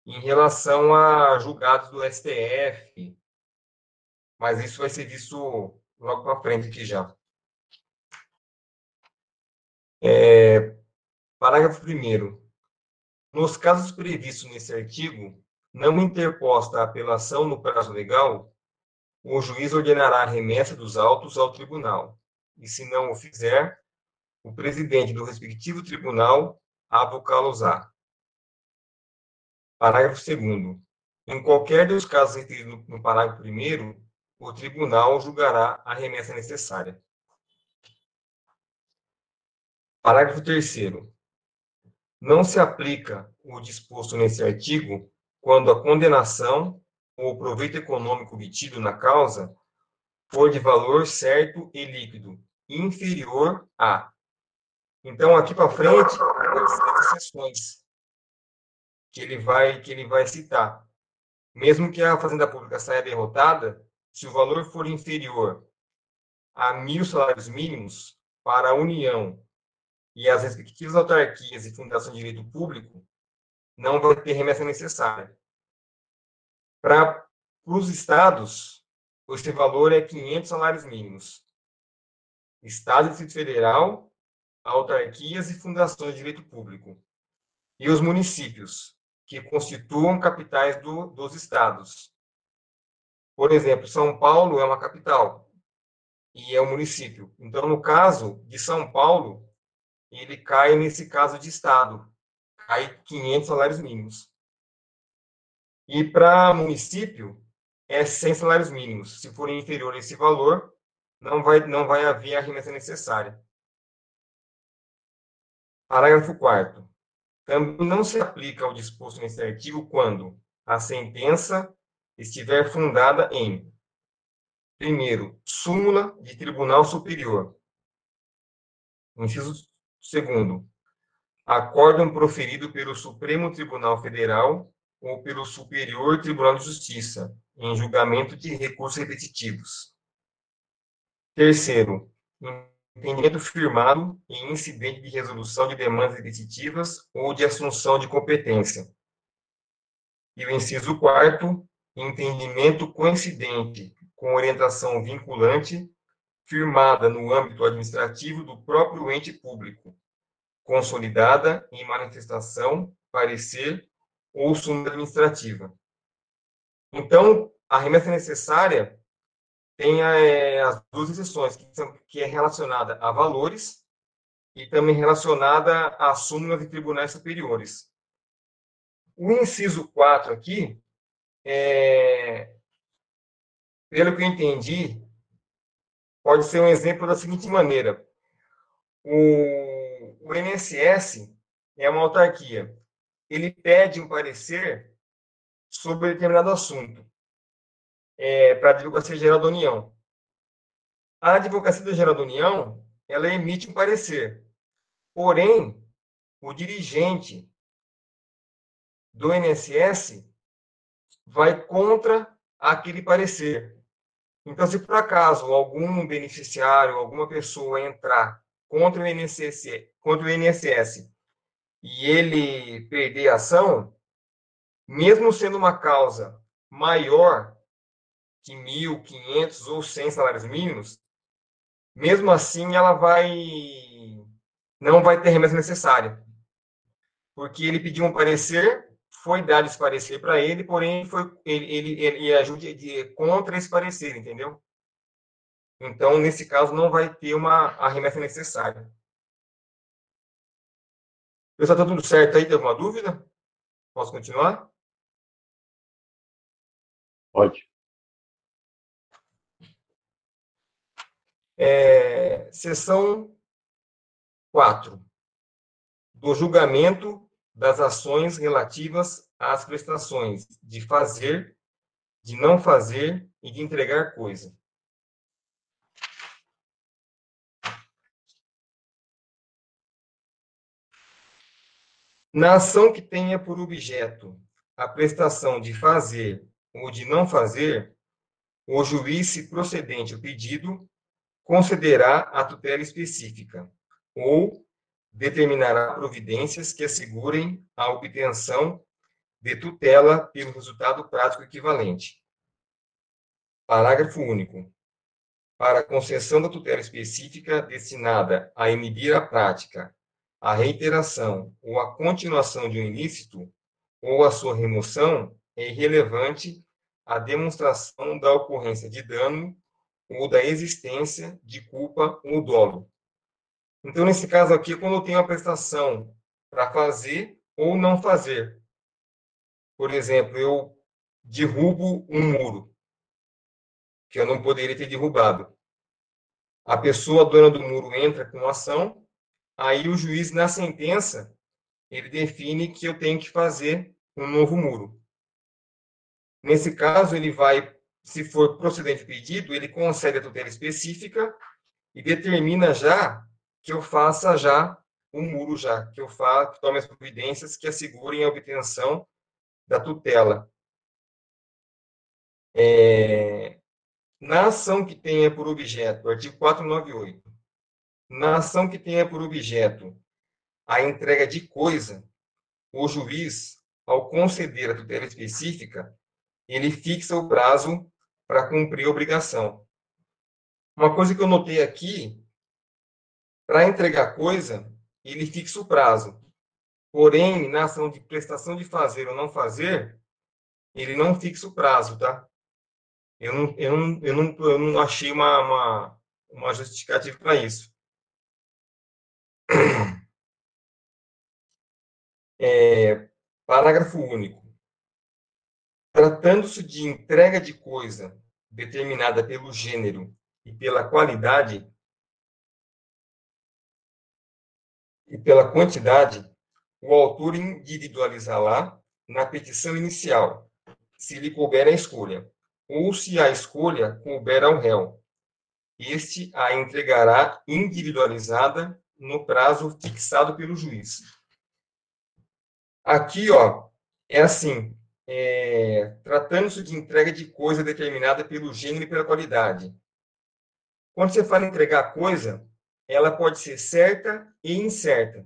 em relação a julgados do STF, mas isso vai ser visto logo para frente aqui já. É, parágrafo 1 Nos casos previstos nesse artigo, não interposta a apelação no prazo legal, o juiz ordenará a remessa dos autos ao tribunal, e se não o fizer, o presidente do respectivo tribunal abocá-los-á. Parágrafo 2 Em qualquer dos casos referidos no parágrafo 1 o tribunal julgará a remessa necessária. Parágrafo 3 Não se aplica o disposto nesse artigo quando a condenação ou o proveito econômico obtido na causa for de valor certo e líquido inferior a. Então, aqui para frente, as exceções que ele vai que ele vai citar. Mesmo que a fazenda pública saia derrotada, se o valor for inferior a mil salários mínimos para a União e as respectivas autarquias e fundação de direito público, não vai ter remessa necessária. Para os estados, esse valor é 500 salários mínimos. Estado e Distrito Federal, autarquias e fundações de direito público. E os municípios, que constituam capitais do, dos estados. Por exemplo, São Paulo é uma capital e é um município. Então, no caso de São Paulo, ele cai nesse caso de Estado, cai 500 salários mínimos. E para município, é 100 salários mínimos. Se for inferior a esse valor, não vai, não vai haver a remessa necessária. Parágrafo 4 Também não se aplica ao disposto nesse artigo quando a sentença estiver fundada em, primeiro, súmula de tribunal superior. Inciso Segundo, acórdão proferido pelo Supremo Tribunal Federal ou pelo Superior Tribunal de Justiça, em julgamento de recursos repetitivos. Terceiro, entendimento firmado em incidente de resolução de demandas repetitivas ou de assunção de competência. E o inciso quarto, entendimento coincidente com orientação vinculante firmada no âmbito administrativo do próprio ente público, consolidada em manifestação, parecer ou súmula administrativa. Então, a remessa necessária tem é, as duas exceções, que, são, que é relacionada a valores e também relacionada a súmulas de tribunais superiores. O inciso 4 aqui, é, pelo que eu entendi, pode ser um exemplo da seguinte maneira: o, o INSS é uma autarquia, ele pede um parecer sobre determinado assunto é, para a Advocacia Geral da União. A Advocacia Geral da União ela emite um parecer, porém o dirigente do INSS vai contra aquele parecer. Então, se por acaso algum beneficiário, alguma pessoa entrar contra o INSS, contra o INSS e ele perder a ação, mesmo sendo uma causa maior que 1.500 ou 100 salários mínimos, mesmo assim ela vai não vai ter remessa necessária. Porque ele pediu um parecer, foi dado esse parecer para ele, porém foi ele ele, ele ajude de, contra esse parecer, entendeu? Então, nesse caso, não vai ter uma remessa necessária. Pessoal, está tudo certo aí? Tem alguma dúvida? Posso continuar? Pode. É, seção 4. Do julgamento das ações relativas às prestações de fazer, de não fazer e de entregar coisa. Na ação que tenha por objeto a prestação de fazer ou de não fazer, o juiz, se procedente o pedido, concederá a tutela específica ou determinará providências que assegurem a obtenção de tutela pelo resultado prático equivalente. Parágrafo único. Para a concessão da tutela específica destinada a inibir a prática a reiteração ou a continuação de um ilícito ou a sua remoção é irrelevante à demonstração da ocorrência de dano ou da existência de culpa ou dolo. Então, nesse caso aqui, quando eu tenho a prestação para fazer ou não fazer. Por exemplo, eu derrubo um muro que eu não poderia ter derrubado. A pessoa dona do muro entra com ação Aí o juiz, na sentença, ele define que eu tenho que fazer um novo muro. Nesse caso, ele vai, se for procedente pedido, ele concede a tutela específica e determina já que eu faça já um muro já, que eu faça, que tome as providências que assegurem a obtenção da tutela. É, na ação que tenha por objeto, artigo 498, na ação que tenha por objeto a entrega de coisa, o juiz, ao conceder a tutela específica, ele fixa o prazo para cumprir a obrigação. Uma coisa que eu notei aqui, para entregar coisa, ele fixa o prazo. Porém, na ação de prestação de fazer ou não fazer, ele não fixa o prazo, tá? Eu não, eu não, eu não, eu não achei uma, uma, uma justificativa para isso. É, parágrafo único. Tratando-se de entrega de coisa determinada pelo gênero e pela qualidade e pela quantidade, o autor individualizará na petição inicial, se lhe couber a escolha, ou se a escolha couber ao réu. Este a entregará individualizada no prazo fixado pelo juiz. Aqui, ó, é assim, é, tratando-se de entrega de coisa determinada pelo gênero e pela qualidade. Quando você fala entregar coisa, ela pode ser certa e incerta.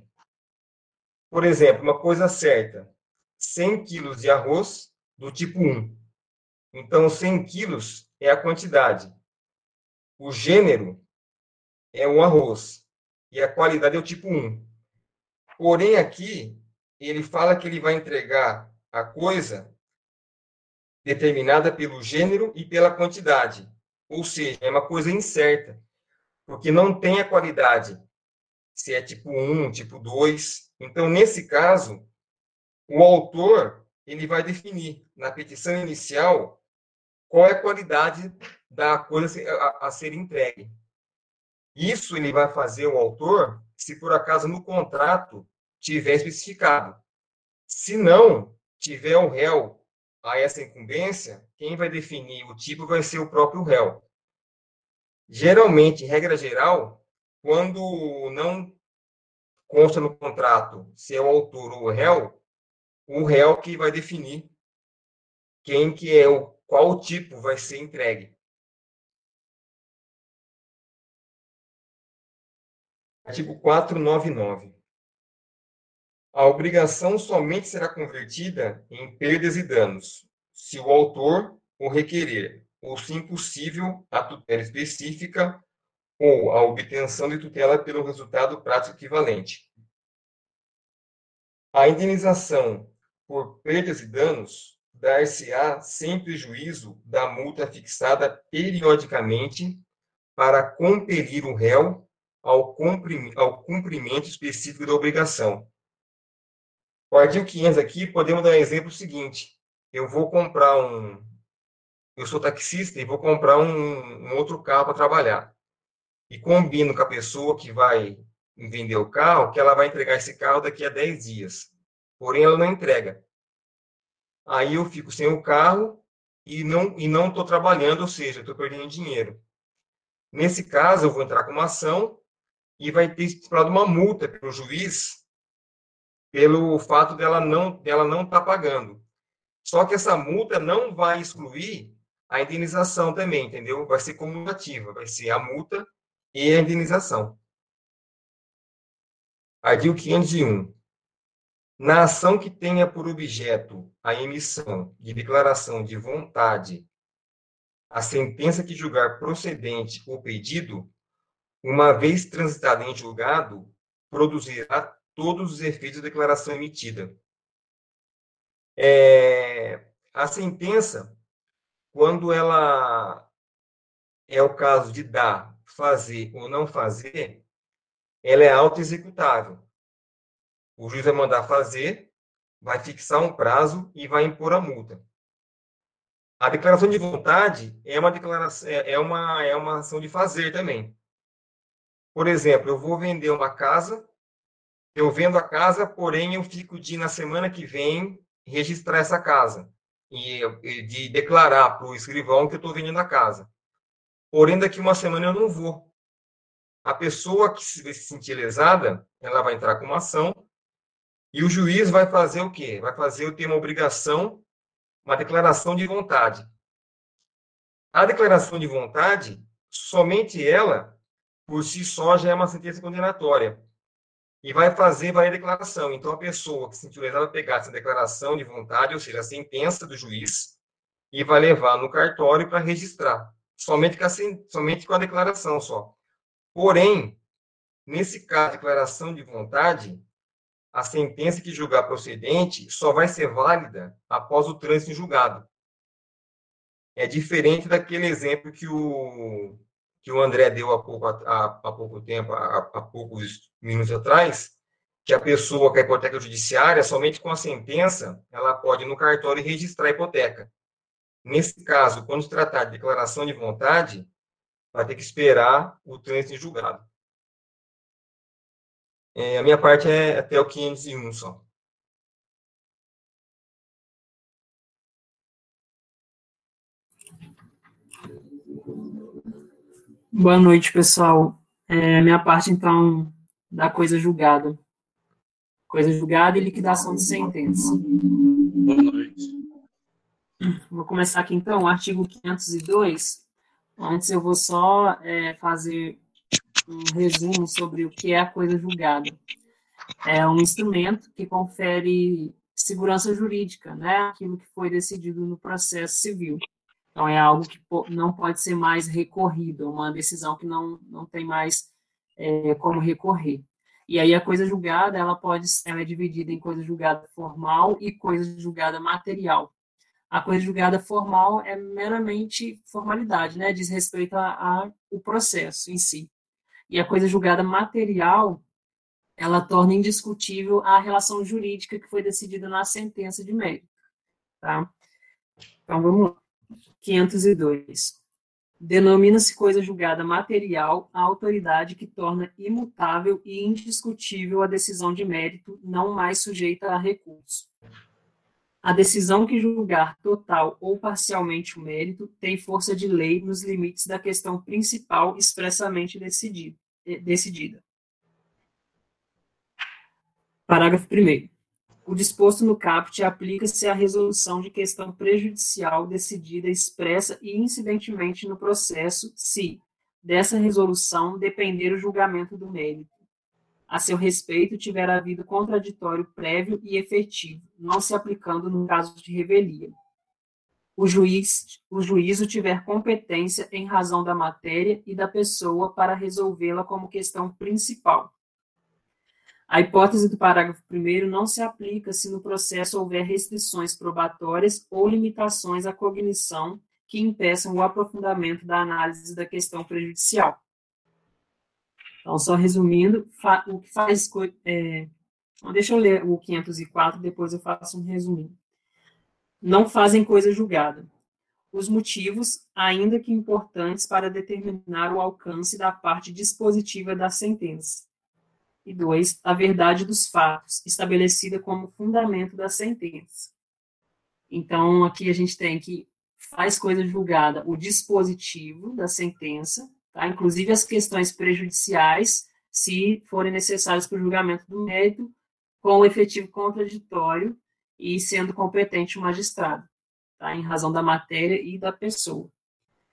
Por exemplo, uma coisa certa, 100 quilos de arroz do tipo 1. Então, 100 quilos é a quantidade. O gênero é o arroz e a qualidade é o tipo 1. Porém, aqui, ele fala que ele vai entregar a coisa determinada pelo gênero e pela quantidade. Ou seja, é uma coisa incerta, porque não tem a qualidade, se é tipo 1, tipo 2. Então, nesse caso, o autor ele vai definir na petição inicial qual é a qualidade da coisa a, a ser entregue. Isso ele vai fazer o autor se por acaso no contrato tiver especificado. Se não tiver o réu a essa incumbência, quem vai definir o tipo vai ser o próprio réu. Geralmente, regra geral, quando não consta no contrato se é o autor ou o réu, o réu que vai definir quem que é o qual tipo vai ser entregue. Artigo 499. A obrigação somente será convertida em perdas e danos, se o autor o requerer, ou se impossível a tutela específica ou a obtenção de tutela pelo resultado prático equivalente. A indenização por perdas e danos dar-se-á sem prejuízo da multa fixada periodicamente para compelir o réu ao cumprimento específico da obrigação. O artigo 500 aqui, podemos dar um exemplo seguinte. Eu vou comprar um... Eu sou taxista e vou comprar um, um outro carro para trabalhar. E combino com a pessoa que vai vender o carro que ela vai entregar esse carro daqui a 10 dias. Porém, ela não entrega. Aí eu fico sem o carro e não e não estou trabalhando, ou seja, estou perdendo dinheiro. Nesse caso, eu vou entrar com uma ação e vai ter estipulado uma multa pelo juiz pelo fato dela não dela não estar tá pagando. Só que essa multa não vai excluir a indenização também, entendeu? Vai ser cumulativa, vai ser a multa e a indenização. Artigo 501. Na ação que tenha por objeto a emissão de declaração de vontade, a sentença que julgar procedente o pedido, uma vez transitada em julgado, produzirá todos os efeitos da declaração emitida. É, a sentença, quando ela é o caso de dar, fazer ou não fazer, ela é auto-executável. O juiz vai mandar fazer, vai fixar um prazo e vai impor a multa. A declaração de vontade é uma declaração, é, é uma, é uma ação de fazer também. Por exemplo, eu vou vender uma casa, eu vendo a casa, porém eu fico de na semana que vem registrar essa casa de declarar para o escrivão que eu estou vendendo a casa. Porém, daqui uma semana eu não vou. A pessoa que se sentir lesada, ela vai entrar com uma ação e o juiz vai fazer o quê? Vai fazer eu ter uma obrigação, uma declaração de vontade. A declaração de vontade, somente ela, por si só, já é uma sentença condenatória. E vai fazer vai a declaração. Então, a pessoa que se sentiu lesada vai pegar essa declaração de vontade, ou seja, a sentença do juiz, e vai levar no cartório para registrar. Somente com, a, somente com a declaração só. Porém, nesse caso, de declaração de vontade, a sentença que julgar procedente só vai ser válida após o trânsito em julgado. É diferente daquele exemplo que o, que o André deu há pouco, há, há pouco tempo, há, há poucos minutos atrás, que a pessoa com a hipoteca judiciária, somente com a sentença, ela pode no cartório registrar a hipoteca. Nesse caso, quando se tratar de declaração de vontade, vai ter que esperar o trânsito em julgado. É, a minha parte é até o 501 só. Boa noite, pessoal. É, minha parte, então, da coisa julgada. Coisa julgada e liquidação de sentença. Boa noite. Vou começar aqui, então, artigo 502. Antes eu vou só é, fazer um resumo sobre o que é a coisa julgada. É um instrumento que confere segurança jurídica, né? Aquilo que foi decidido no processo civil. Então, é algo que não pode ser mais recorrido, uma decisão que não, não tem mais é, como recorrer. E aí, a coisa julgada, ela pode ela é dividida em coisa julgada formal e coisa julgada material. A coisa julgada formal é meramente formalidade, né? Diz respeito ao processo em si. E a coisa julgada material, ela torna indiscutível a relação jurídica que foi decidida na sentença de mérito. Tá? Então, vamos lá. 502. Denomina-se coisa julgada material a autoridade que torna imutável e indiscutível a decisão de mérito, não mais sujeita a recurso. A decisão que julgar total ou parcialmente o mérito tem força de lei nos limites da questão principal expressamente eh, decidida. Parágrafo 1. O disposto no caput aplica-se à resolução de questão prejudicial decidida expressa e incidentemente no processo, se dessa resolução depender o julgamento do mérito, a seu respeito tiver havido contraditório prévio e efetivo, não se aplicando no caso de revelia. O juiz, o juízo tiver competência em razão da matéria e da pessoa para resolvê-la como questão principal. A hipótese do parágrafo 1 não se aplica se no processo houver restrições probatórias ou limitações à cognição que impeçam o aprofundamento da análise da questão prejudicial. Então, só resumindo, o que faz. É, deixa eu ler o 504, depois eu faço um resumo. Não fazem coisa julgada. Os motivos, ainda que importantes para determinar o alcance da parte dispositiva da sentença. E dois, a verdade dos fatos, estabelecida como fundamento da sentença. Então, aqui a gente tem que faz coisa julgada o dispositivo da sentença, tá? inclusive as questões prejudiciais, se forem necessárias para o julgamento do mérito, com o efetivo contraditório e sendo competente o magistrado, tá? em razão da matéria e da pessoa.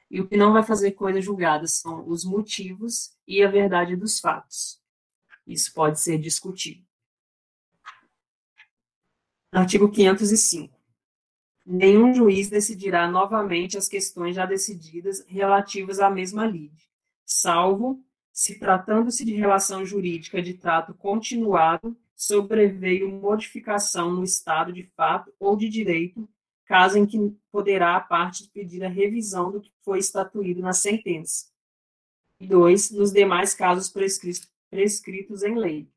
E o que não vai fazer coisa julgada são os motivos e a verdade dos fatos. Isso pode ser discutido. Artigo 505. Nenhum juiz decidirá novamente as questões já decididas relativas à mesma lide, salvo se tratando-se de relação jurídica de trato continuado, sobreveio modificação no estado de fato ou de direito, caso em que poderá a parte pedir a revisão do que foi estatuído na sentença. 2. Nos demais casos prescritos, prescritos em lei.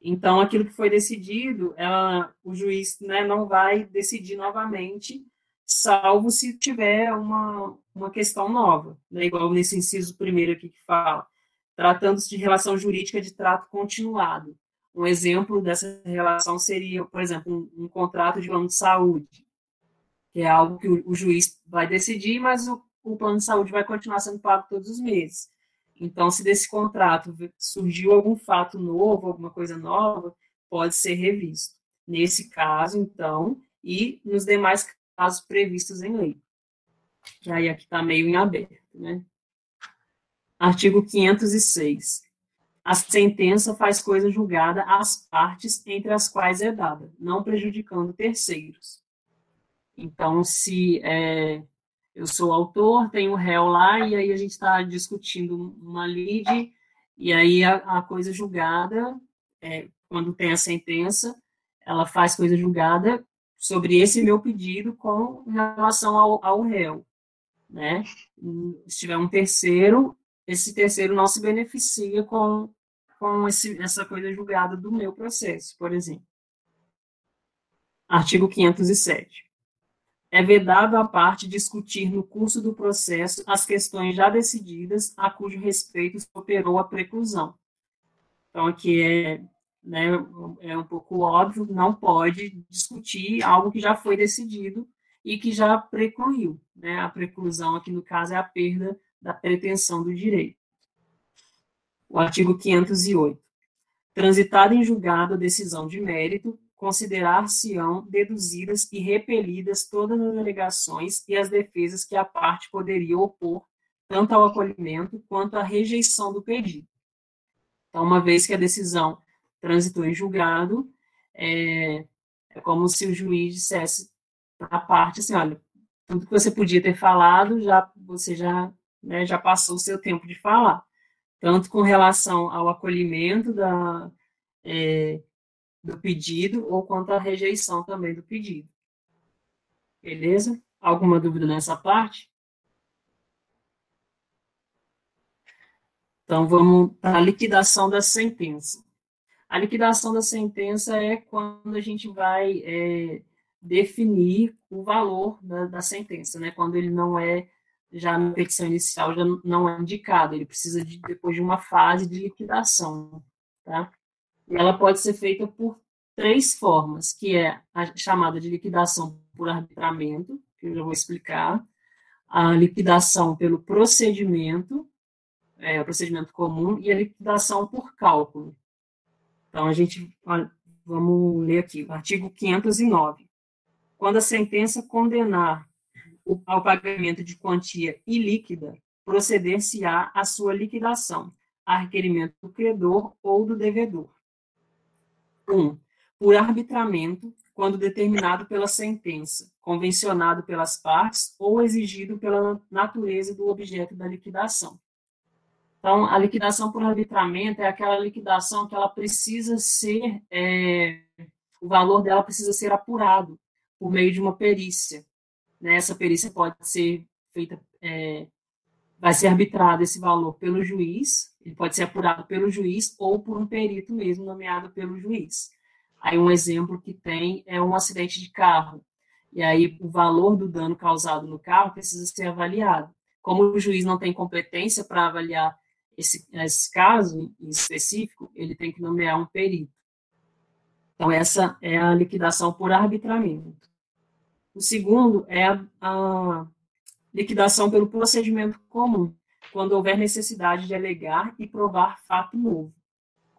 Então, aquilo que foi decidido, ela, o juiz né, não vai decidir novamente, salvo se tiver uma, uma questão nova, né, igual nesse inciso primeiro aqui que fala, tratando-se de relação jurídica de trato continuado. Um exemplo dessa relação seria, por exemplo, um, um contrato de plano de saúde, que é algo que o, o juiz vai decidir, mas o, o plano de saúde vai continuar sendo pago todos os meses. Então, se desse contrato surgiu algum fato novo, alguma coisa nova, pode ser revisto. Nesse caso, então, e nos demais casos previstos em lei. E aí aqui está meio em aberto, né? Artigo 506. A sentença faz coisa julgada às partes entre as quais é dada, não prejudicando terceiros. Então, se é, eu sou autor, tenho o réu lá, e aí a gente está discutindo uma lide, e aí a, a coisa julgada, é, quando tem a sentença, ela faz coisa julgada sobre esse meu pedido com relação ao, ao réu. Né? Se tiver um terceiro, esse terceiro não se beneficia com, com esse, essa coisa julgada do meu processo, por exemplo. Artigo 507 é vedado à parte discutir no curso do processo as questões já decididas a cujo respeito se operou a preclusão. Então, aqui é, né, é um pouco óbvio, não pode discutir algo que já foi decidido e que já precluiu. Né? A preclusão aqui, no caso, é a perda da pretensão do direito. O artigo 508. Transitada em julgado a decisão de mérito, considerar-se-ão deduzidas e repelidas todas as alegações e as defesas que a parte poderia opor, tanto ao acolhimento quanto à rejeição do pedido. Então, uma vez que a decisão transitou em julgado, é, é como se o juiz dissesse para a parte assim, olha, tudo que você podia ter falado, já você já, né, já passou o seu tempo de falar. Tanto com relação ao acolhimento da, é, do pedido ou quanto à rejeição também do pedido. Beleza? Alguma dúvida nessa parte? Então, vamos para a liquidação da sentença. A liquidação da sentença é quando a gente vai é, definir o valor da, da, sentença, né? Quando ele não é, já na petição inicial, já não é indicado, ele precisa de, depois de uma fase de liquidação, tá? Ela pode ser feita por três formas, que é a chamada de liquidação por arbitramento, que eu já vou explicar, a liquidação pelo procedimento, é, o procedimento comum, e a liquidação por cálculo. Então, a gente, vamos ler aqui, o artigo 509. Quando a sentença condenar ao pagamento de quantia ilíquida, proceder-se-á a sua liquidação, a requerimento do credor ou do devedor. 1. Um, por arbitramento, quando determinado pela sentença, convencionado pelas partes ou exigido pela natureza do objeto da liquidação. Então, a liquidação por arbitramento é aquela liquidação que ela precisa ser, é, o valor dela precisa ser apurado por meio de uma perícia. Né? Essa perícia pode ser feita, é, vai ser arbitrado esse valor pelo juiz, ele pode ser apurado pelo juiz ou por um perito mesmo nomeado pelo juiz. Aí um exemplo que tem é um acidente de carro. E aí o valor do dano causado no carro precisa ser avaliado. Como o juiz não tem competência para avaliar esse, esse caso em específico, ele tem que nomear um perito. Então, essa é a liquidação por arbitramento. O segundo é a, a liquidação pelo procedimento comum, quando houver necessidade de alegar e provar fato novo.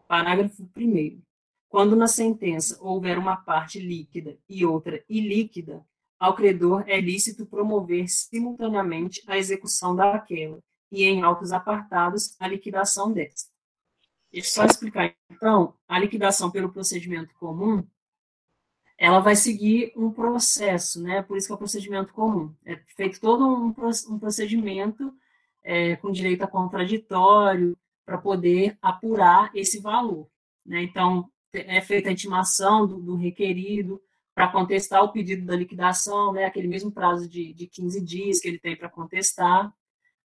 Parágrafo 1. Quando na sentença houver uma parte líquida e outra ilíquida, ao credor é lícito promover simultaneamente a execução daquela, e em autos apartados a liquidação desta. Deixa eu só explicar. Então, a liquidação pelo procedimento comum, ela vai seguir um processo, né? Por isso que é o procedimento comum. É feito todo um procedimento é, com direito a contraditório para poder apurar esse valor. Né? Então, é feita a intimação do, do requerido para contestar o pedido da liquidação, né? aquele mesmo prazo de, de 15 dias que ele tem para contestar.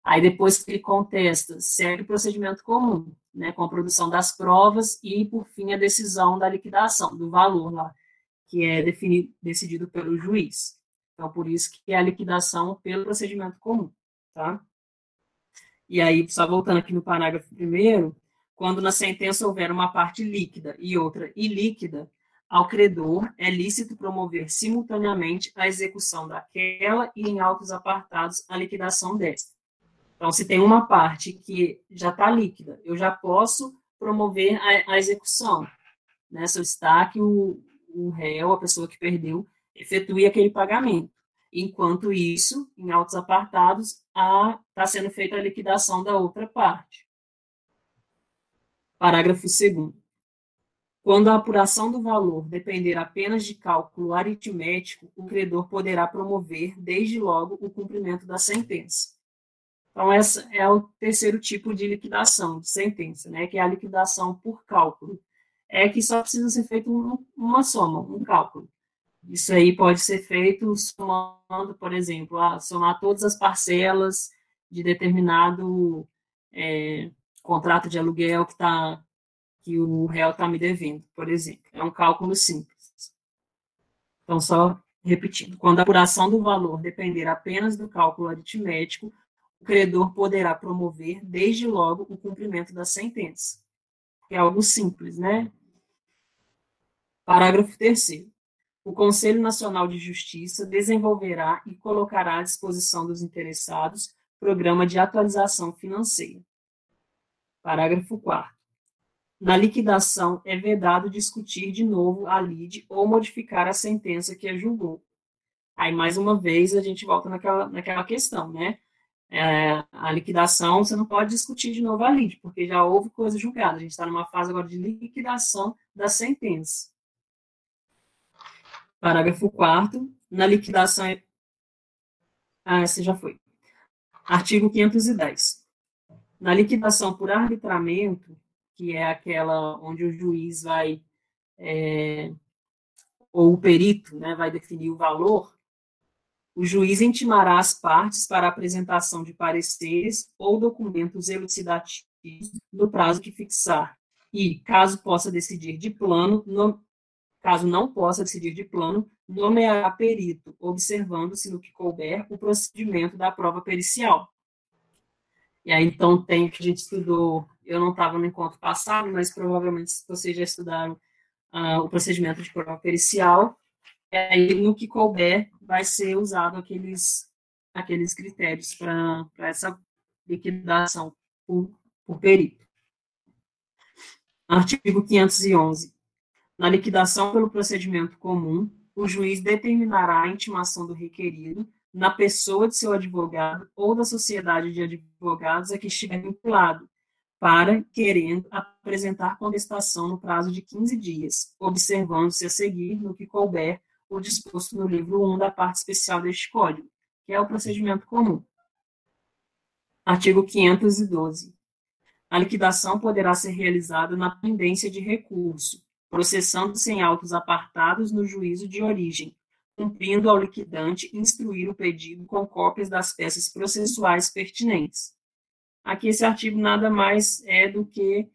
Aí, depois que ele contesta, segue o procedimento comum, né, com a produção das provas e, por fim, a decisão da liquidação, do valor lá, que é definido, decidido pelo juiz. Então, por isso que é a liquidação pelo procedimento comum, tá? E aí, só voltando aqui no parágrafo primeiro, quando na sentença houver uma parte líquida e outra ilíquida, ao credor é lícito promover simultaneamente a execução daquela e, em autos apartados, a liquidação desta então, se tem uma parte que já está líquida, eu já posso promover a, a execução, né? Solicitar que o, o réu, a pessoa que perdeu, efetue aquele pagamento. Enquanto isso, em autos apartados, está sendo feita a liquidação da outra parte. Parágrafo 2 Quando a apuração do valor depender apenas de cálculo aritmético, o credor poderá promover, desde logo, o cumprimento da sentença. Então, essa é o terceiro tipo de liquidação, de sentença, né, que é a liquidação por cálculo. É que só precisa ser feito um, uma soma, um cálculo. Isso aí pode ser feito somando, por exemplo, a somar todas as parcelas de determinado é, contrato de aluguel que, tá, que o réu está me devendo, por exemplo. É um cálculo simples. Então, só repetindo, quando a apuração do valor depender apenas do cálculo aritmético, o credor poderá promover, desde logo, o cumprimento da sentença. É algo simples, né? Parágrafo 3. O Conselho Nacional de Justiça desenvolverá e colocará à disposição dos interessados programa de atualização financeira. Parágrafo 4. Na liquidação, é vedado discutir de novo a lide ou modificar a sentença que a julgou. Aí, mais uma vez, a gente volta naquela, naquela questão, né? é, a liquidação, você não pode discutir de novo a lide, porque já houve coisa julgada. A gente está numa fase agora de liquidação da sentença. Parágrafo 4 Na liquidação. Ah, esse já foi. Artigo 510. Na liquidação por arbitramento, que é aquela onde o juiz vai. É, ou o perito né, vai definir o valor, o juiz intimará as partes para apresentação de pareceres ou documentos elucidativos no prazo que fixar. E, caso possa decidir de plano, no, caso não possa decidir de plano, nomeará perito, observando-se no que couber o procedimento da prova pericial. E aí, então, tem que a gente estudou, eu não estava no encontro passado, mas provavelmente vocês já estudaram uh, o procedimento de prova pericial, aí no que couber vai ser usado aqueles, aqueles critérios para essa liquidação por, por perito. Artigo 511. Na liquidação pelo procedimento comum, o juiz determinará a intimação do requerido na pessoa de seu advogado ou da sociedade de advogados a que estiver vinculado, para, querendo, apresentar contestação no prazo de 15 dias, observando-se a seguir, no que couber, o disposto no livro 1 da parte especial deste Código, que é o procedimento comum. Artigo 512. A liquidação poderá ser realizada na pendência de recurso, processando-se em autos apartados no juízo de origem, cumprindo ao liquidante instruir o pedido com cópias das peças processuais pertinentes. Aqui esse artigo nada mais é do que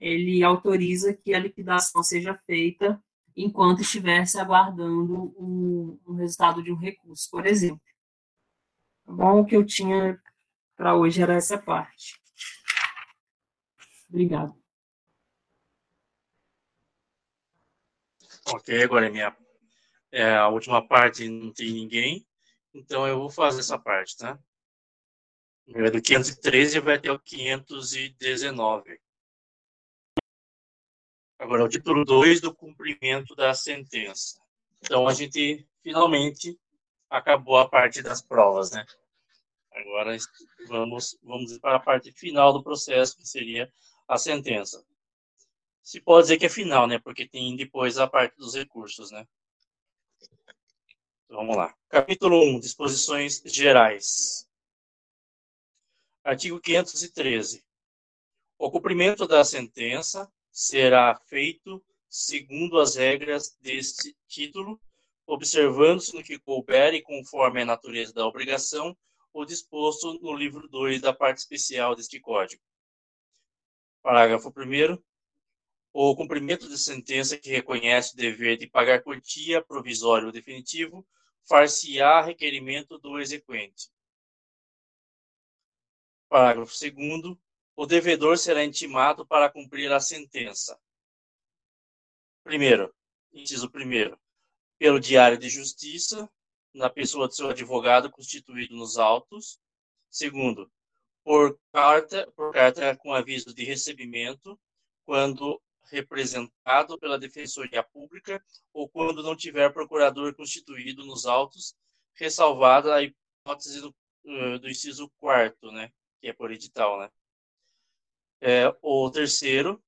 ele autoriza que a liquidação seja feita enquanto estivesse aguardando o, o resultado de um recurso, por exemplo. Tá bom? O que eu tinha para hoje era essa parte. Obrigado. Ok, agora é minha é, a última parte não tem ninguém, então eu vou fazer essa parte, tá? Do 513 vai até o 519. Agora, o título 2 do cumprimento da sentença. Então, a gente finalmente acabou a parte das provas, né? Agora vamos, vamos para a parte final do processo, que seria a sentença. Se pode dizer que é final, né? Porque tem depois a parte dos recursos, né? Então, vamos lá. Capítulo 1, disposições gerais. Artigo 513. O cumprimento da sentença será feito segundo as regras deste título, observando-se no que couber e conforme a natureza da obrigação, o disposto no livro 2 da parte especial deste Código. Parágrafo 1 O cumprimento de sentença que reconhece o dever de pagar quantia provisório ou definitivo far-se-á requerimento do exequente. Parágrafo 2 o devedor será intimado para cumprir a sentença. Primeiro, inciso primeiro, pelo diário de justiça, na pessoa de seu advogado constituído nos autos. Segundo, por carta, por carta com aviso de recebimento, quando representado pela Defensoria Pública ou quando não tiver procurador constituído nos autos, ressalvada a hipótese do, do inciso quarto, né? que é por edital, né? É, o terceiro,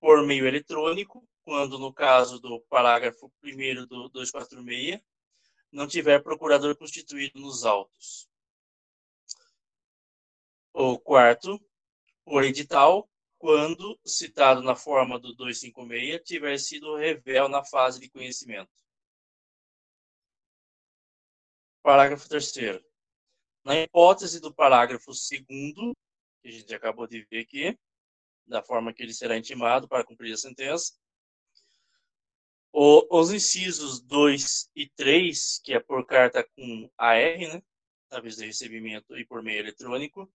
por meio eletrônico, quando no caso do parágrafo 1 do 246, não tiver procurador constituído nos autos. O quarto, por edital, quando citado na forma do 256 tiver sido revel na fase de conhecimento. Parágrafo 3 na hipótese do parágrafo 2 que a gente acabou de ver aqui, da forma que ele será intimado para cumprir a sentença, o, os incisos 2 e 3, que é por carta com AR, né, de recebimento e por meio eletrônico,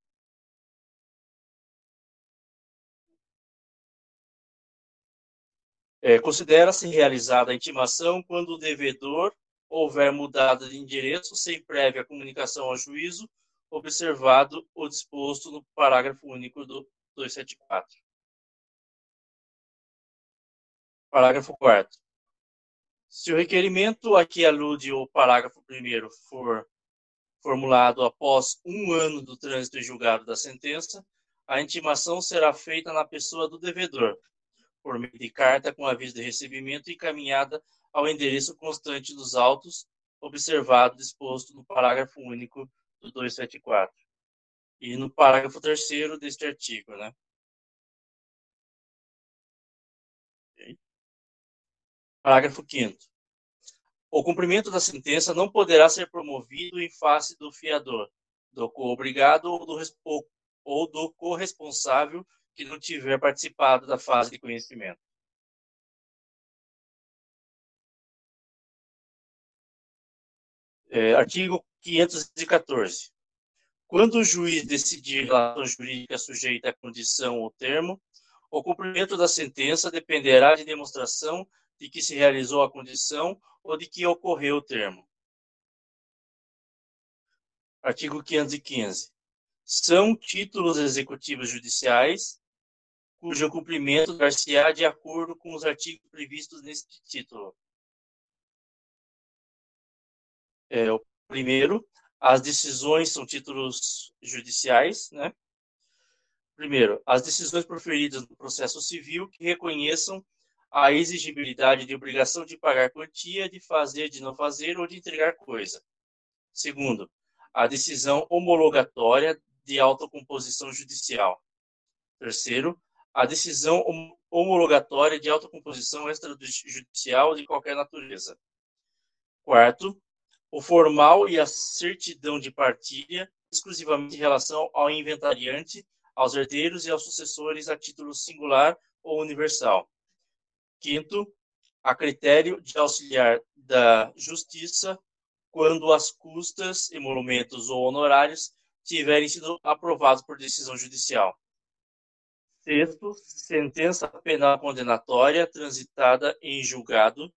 é, considera-se realizada a intimação quando o devedor houver mudado de endereço sem prévia comunicação ao juízo, observado o disposto no parágrafo único do 274. Parágrafo 4 Se o requerimento a que alude o parágrafo 1 for formulado após um ano do trânsito julgado da sentença, a intimação será feita na pessoa do devedor, por meio de carta com aviso de recebimento encaminhada ao endereço constante dos autos, observado disposto no parágrafo único do 274 e no parágrafo terceiro deste artigo, né? Parágrafo 5 O cumprimento da sentença não poderá ser promovido em face do fiador, do co-obrigado ou do, ou do corresponsável que não tiver participado da fase de conhecimento. É, artigo 514. Quando o juiz decidir relação jurídica sujeita à condição ou termo, o cumprimento da sentença dependerá de demonstração de que se realizou a condição ou de que ocorreu o termo. Artigo 515. São títulos executivos judiciais cujo cumprimento dar-se-á de acordo com os artigos previstos neste título. É, o primeiro, as decisões são títulos judiciais, né? Primeiro, as decisões proferidas no processo civil que reconheçam a exigibilidade de obrigação de pagar quantia, de fazer, de não fazer ou de entregar coisa. Segundo, a decisão homologatória de autocomposição judicial. Terceiro, a decisão homologatória de autocomposição extrajudicial de qualquer natureza. Quarto, o formal e a certidão de partilha, exclusivamente em relação ao inventariante, aos herdeiros e aos sucessores a título singular ou universal. Quinto, a critério de auxiliar da justiça quando as custas, emolumentos ou honorários tiverem sido aprovados por decisão judicial. Sexto, sentença penal condenatória transitada em julgado.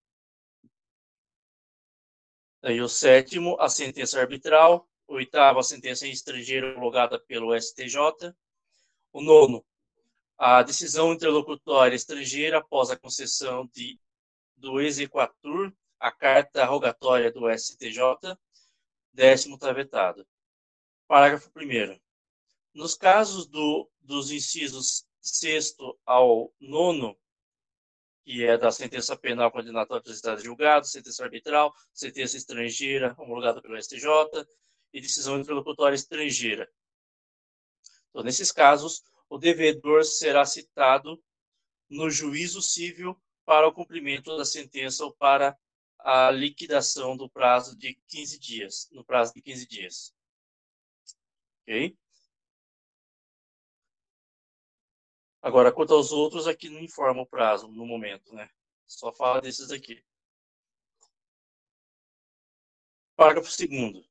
Aí o sétimo, a sentença arbitral. O oitavo, a sentença em estrangeiro homologada pelo STJ. O nono, a decisão interlocutória estrangeira após a concessão de, do exequatur, a carta rogatória do STJ. Décimo está vetado. Parágrafo 1. Nos casos do, dos incisos sexto ao nono, que é da sentença penal condenatória transitada julgado, sentença arbitral, sentença estrangeira homologada pelo STJ e decisão interlocutória estrangeira. Então, nesses casos, o devedor será citado no juízo civil para o cumprimento da sentença ou para a liquidação do prazo de 15 dias, no prazo de 15 dias. Ok? Agora, quanto aos outros, aqui não informa o prazo no momento, né? Só fala desses aqui. Parágrafo 2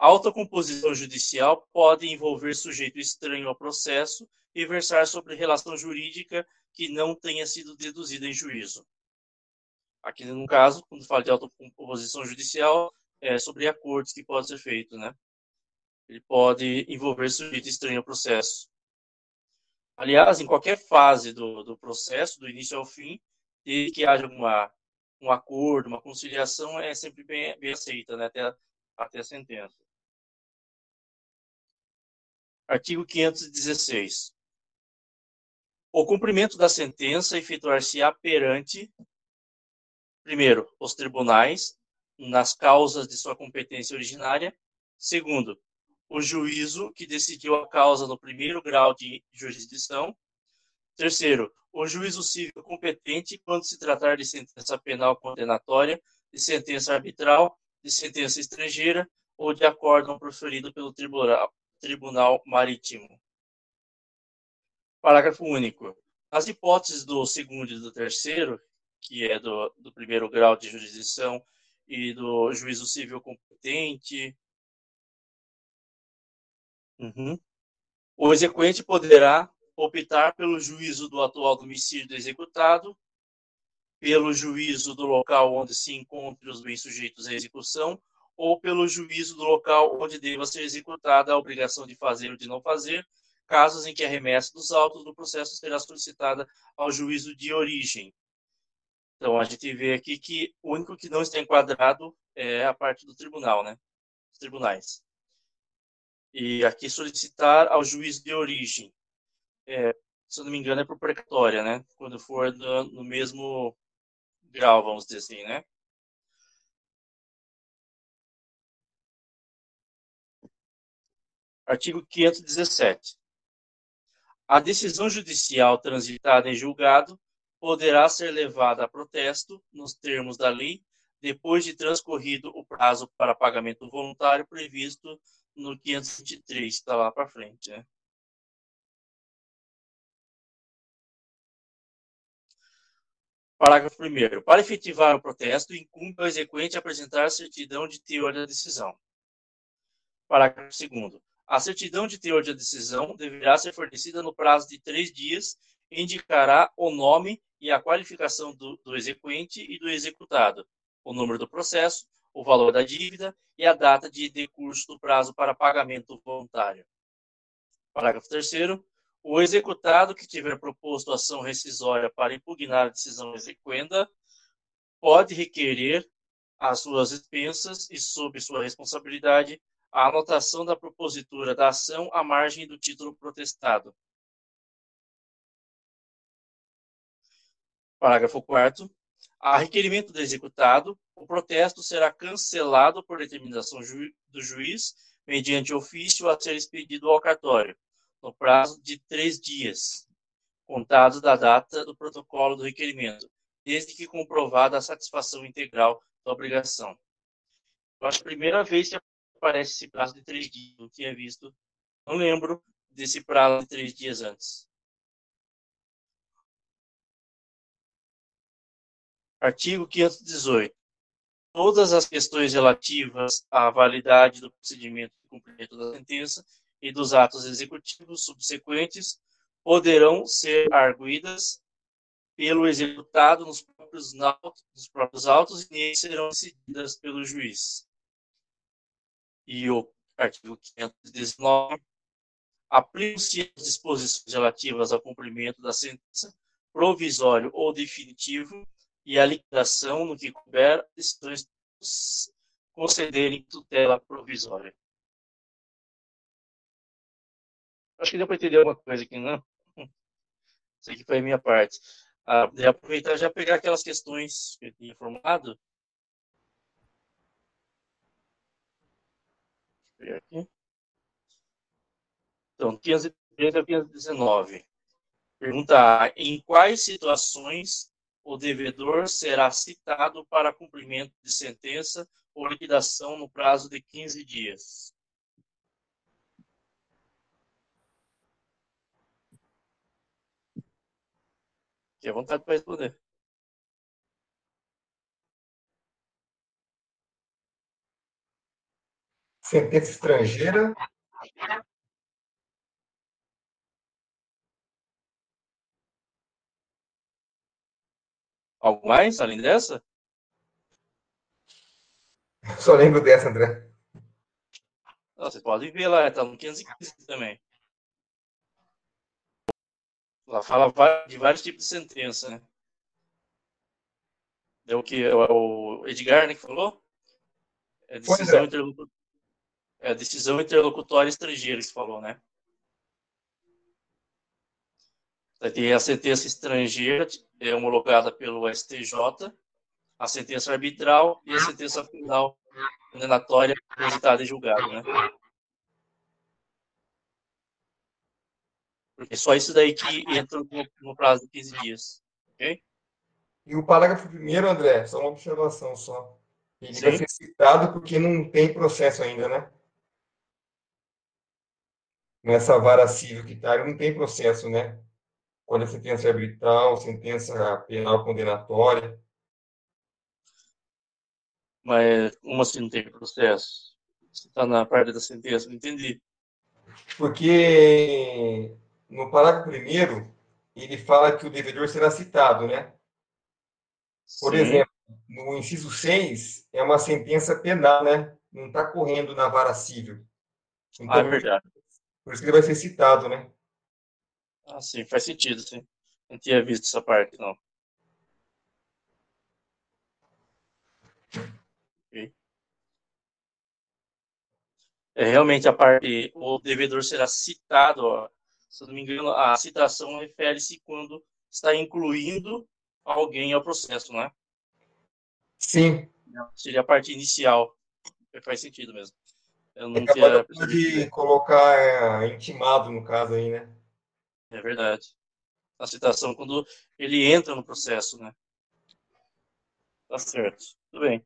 a autocomposição judicial pode envolver sujeito estranho ao processo e versar sobre relação jurídica que não tenha sido deduzida em juízo. Aqui, no caso, quando fala de autocomposição judicial, é sobre acordos que pode ser feito, né? Ele pode envolver sujeito estranho ao processo. Aliás, em qualquer fase do, do processo, do início ao fim, desde que haja uma, um acordo, uma conciliação, é sempre bem, bem aceita, né? Até, até a sentença. Artigo 516. O cumprimento da sentença efetuar-se-á perante, primeiro, os tribunais, nas causas de sua competência originária. Segundo, o juízo que decidiu a causa no primeiro grau de jurisdição. Terceiro, o juízo civil competente quando se tratar de sentença penal condenatória, de sentença arbitral, de sentença estrangeira ou de acórdão proferido pelo tribunal, tribunal marítimo. Parágrafo único. As hipóteses do segundo e do terceiro, que é do, do primeiro grau de jurisdição e do juízo civil competente, uhum. o exequente poderá optar pelo juízo do atual domicílio do executado, pelo juízo do local onde se encontram os bens sujeitos à execução ou pelo juízo do local onde deva ser executada a obrigação de fazer ou de não fazer, casos em que a remessa dos autos do processo será solicitada ao juízo de origem. Então, a gente vê aqui que o único que não está enquadrado é a parte do tribunal, né? Os tribunais. E aqui solicitar ao juízo de origem. É, se eu não me engano, é por precatória, né? Quando for no mesmo grau, vamos dizer assim, né? Artigo 517. A decisão judicial transitada em julgado poderá ser levada a protesto, nos termos da lei, depois de transcorrido o prazo para pagamento voluntário previsto no 523, está lá para frente. Né? Parágrafo 1. Para efetivar o protesto, incumbe ao exequente apresentar certidão de teor da decisão. Parágrafo 2. A certidão de teor de decisão deverá ser fornecida no prazo de três dias e indicará o nome e a qualificação do, do exequente e do executado, o número do processo, o valor da dívida e a data de decurso do prazo para pagamento voluntário. Parágrafo 3 o executado que tiver proposto ação rescisória para impugnar a decisão exequenda pode requerer às suas expensas e sob sua responsabilidade a anotação da propositura da ação à margem do título protestado. Parágrafo 4 a requerimento do executado, o protesto será cancelado por determinação ju do juiz, mediante ofício a ser expedido ao cartório, no prazo de três dias, contados da data do protocolo do requerimento, desde que comprovada a satisfação integral da obrigação. Eu acho que a primeira vez que aparece esse prazo de três dias, não tinha visto, não lembro desse prazo de três dias antes. Artigo 518. Todas as questões relativas à validade do procedimento de cumprimento da sentença e dos atos executivos subsequentes poderão ser arguídas pelo executado nos próprios, nos próprios autos e serão decididas pelo juiz. E o artigo 519 aplicam-se as disposições relativas ao cumprimento da sentença provisório ou definitivo e a liquidação no que couber decisões concederem tutela provisória. Acho que deu para entender alguma coisa aqui, não? Isso aqui foi a minha parte. Ah, aproveitar já pegar aquelas questões que eu tinha formado. Deixa eu aqui. Então, 513 a 519. Pergunta A. Em quais situações o devedor será citado para cumprimento de sentença ou liquidação no prazo de 15 dias? Fique à vontade para responder. Sentença estrangeira. Algo mais além dessa? Só lembro dessa, André. Você pode ver lá, está no 515 também. Ela fala de vários tipos de sentença, né? É o que é o Edgar, né, que falou? É decisão, é. Interlocutória, é decisão interlocutória estrangeira que você falou, né? Tem a sentença estrangeira, é homologada pelo STJ, a sentença arbitral e a sentença final condenatória transitada em julgado, né? É só isso daí que entra no, no prazo de 15 dias. Ok? E o parágrafo primeiro, André, só uma observação só. Ele Sim. vai ser citado porque não tem processo ainda, né? Nessa vara civil que está, não tem processo, né? Quando a sentença é arbitral, sentença penal condenatória. Mas como assim não tem processo? Você está na parte da sentença, não entendi. Porque no parágrafo primeiro, ele fala que o devedor será citado, né? Por Sim. exemplo, no inciso 6, é uma sentença penal, né? Não está correndo na vara civil. Então, ah, é verdade. Por isso que ele vai ser citado, né? Ah, sim, faz sentido, sim. Não tinha visto essa parte, não. É realmente a parte, o devedor será citado, ó, se não me engano, a citação refere-se quando está incluindo alguém ao processo, não é? Sim. Seria a parte inicial. Faz sentido mesmo. Eu não é tinha... de colocar é, intimado, no caso aí, né? É verdade. A citação quando ele entra no processo, né? Tá certo. Tudo bem.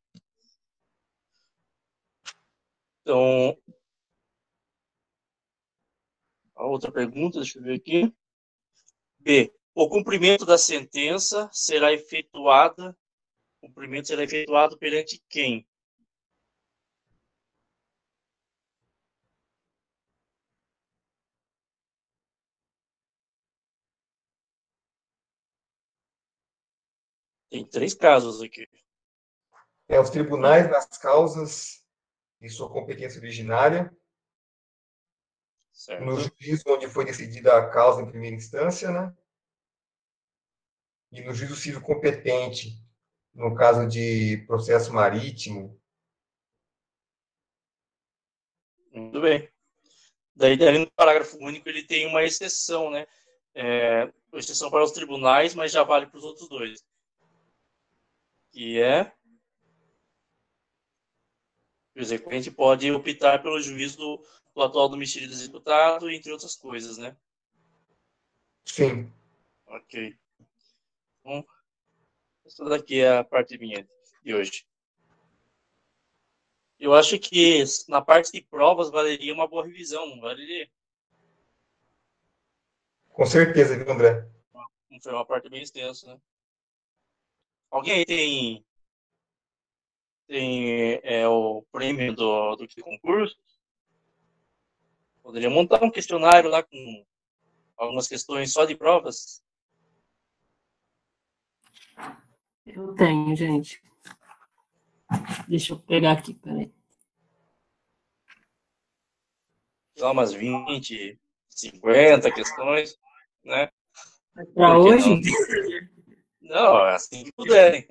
Então, a outra pergunta, deixa eu ver aqui. B. O cumprimento da sentença será efetuada. Cumprimento será efetuado perante quem? Tem três casos aqui. É os tribunais das causas de sua competência originária, Certo. no juízo onde foi decidida a causa em primeira instância, né? E no juízo civil competente, no caso de processo marítimo. Muito bem. Daí, ali no parágrafo único, ele tem uma exceção, né? é, exceção para os tribunais, mas já vale para os outros dois. Que é o exequente pode optar pelo juízo do, do atual domicílio do executado, entre outras coisas, né? Sim. Ok. Bom, essa daqui é a parte minha de hoje. Eu acho que na parte de provas valeria uma boa revisão, não valeria? Com certeza, viu, André? Foi uma parte bem extensa, né? Alguém aí tem, tem é, o prêmio do, do concurso? Poderia montar um questionário lá com algumas questões só de provas? Eu tenho, gente. Deixa eu pegar aqui, peraí. Só umas 20, 50 questões, né? Para hoje? Não? Não, assim que puderem.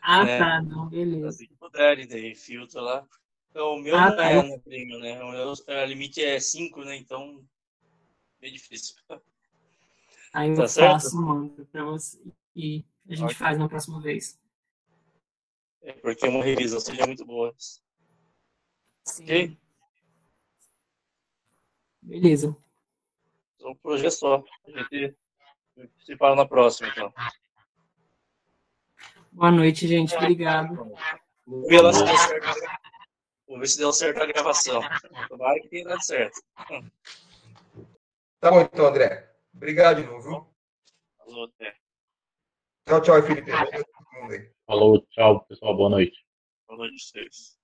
Ah, né? tá, não, beleza. Assim que puderem, daí filtro lá. Então, o meu ah, não tá. é prêmio, né? O meu o limite é 5, né? Então, bem difícil. Aí eu tá faço, mando para você. E a gente faz na próxima vez. É porque uma revisão seja muito boa. Sim. Ok? Beleza. Então, por hoje é só. A gente se fala na próxima, então. Boa noite, gente. Obrigado. Vou ver, se deu certo. Vou ver se deu certo a gravação. Tomara que tenha dado certo. Tá bom, então, André. Obrigado de novo, viu? Falou, até. Tchau, tchau, Felipe. Falou, tchau, pessoal. Boa noite. Boa noite a vocês.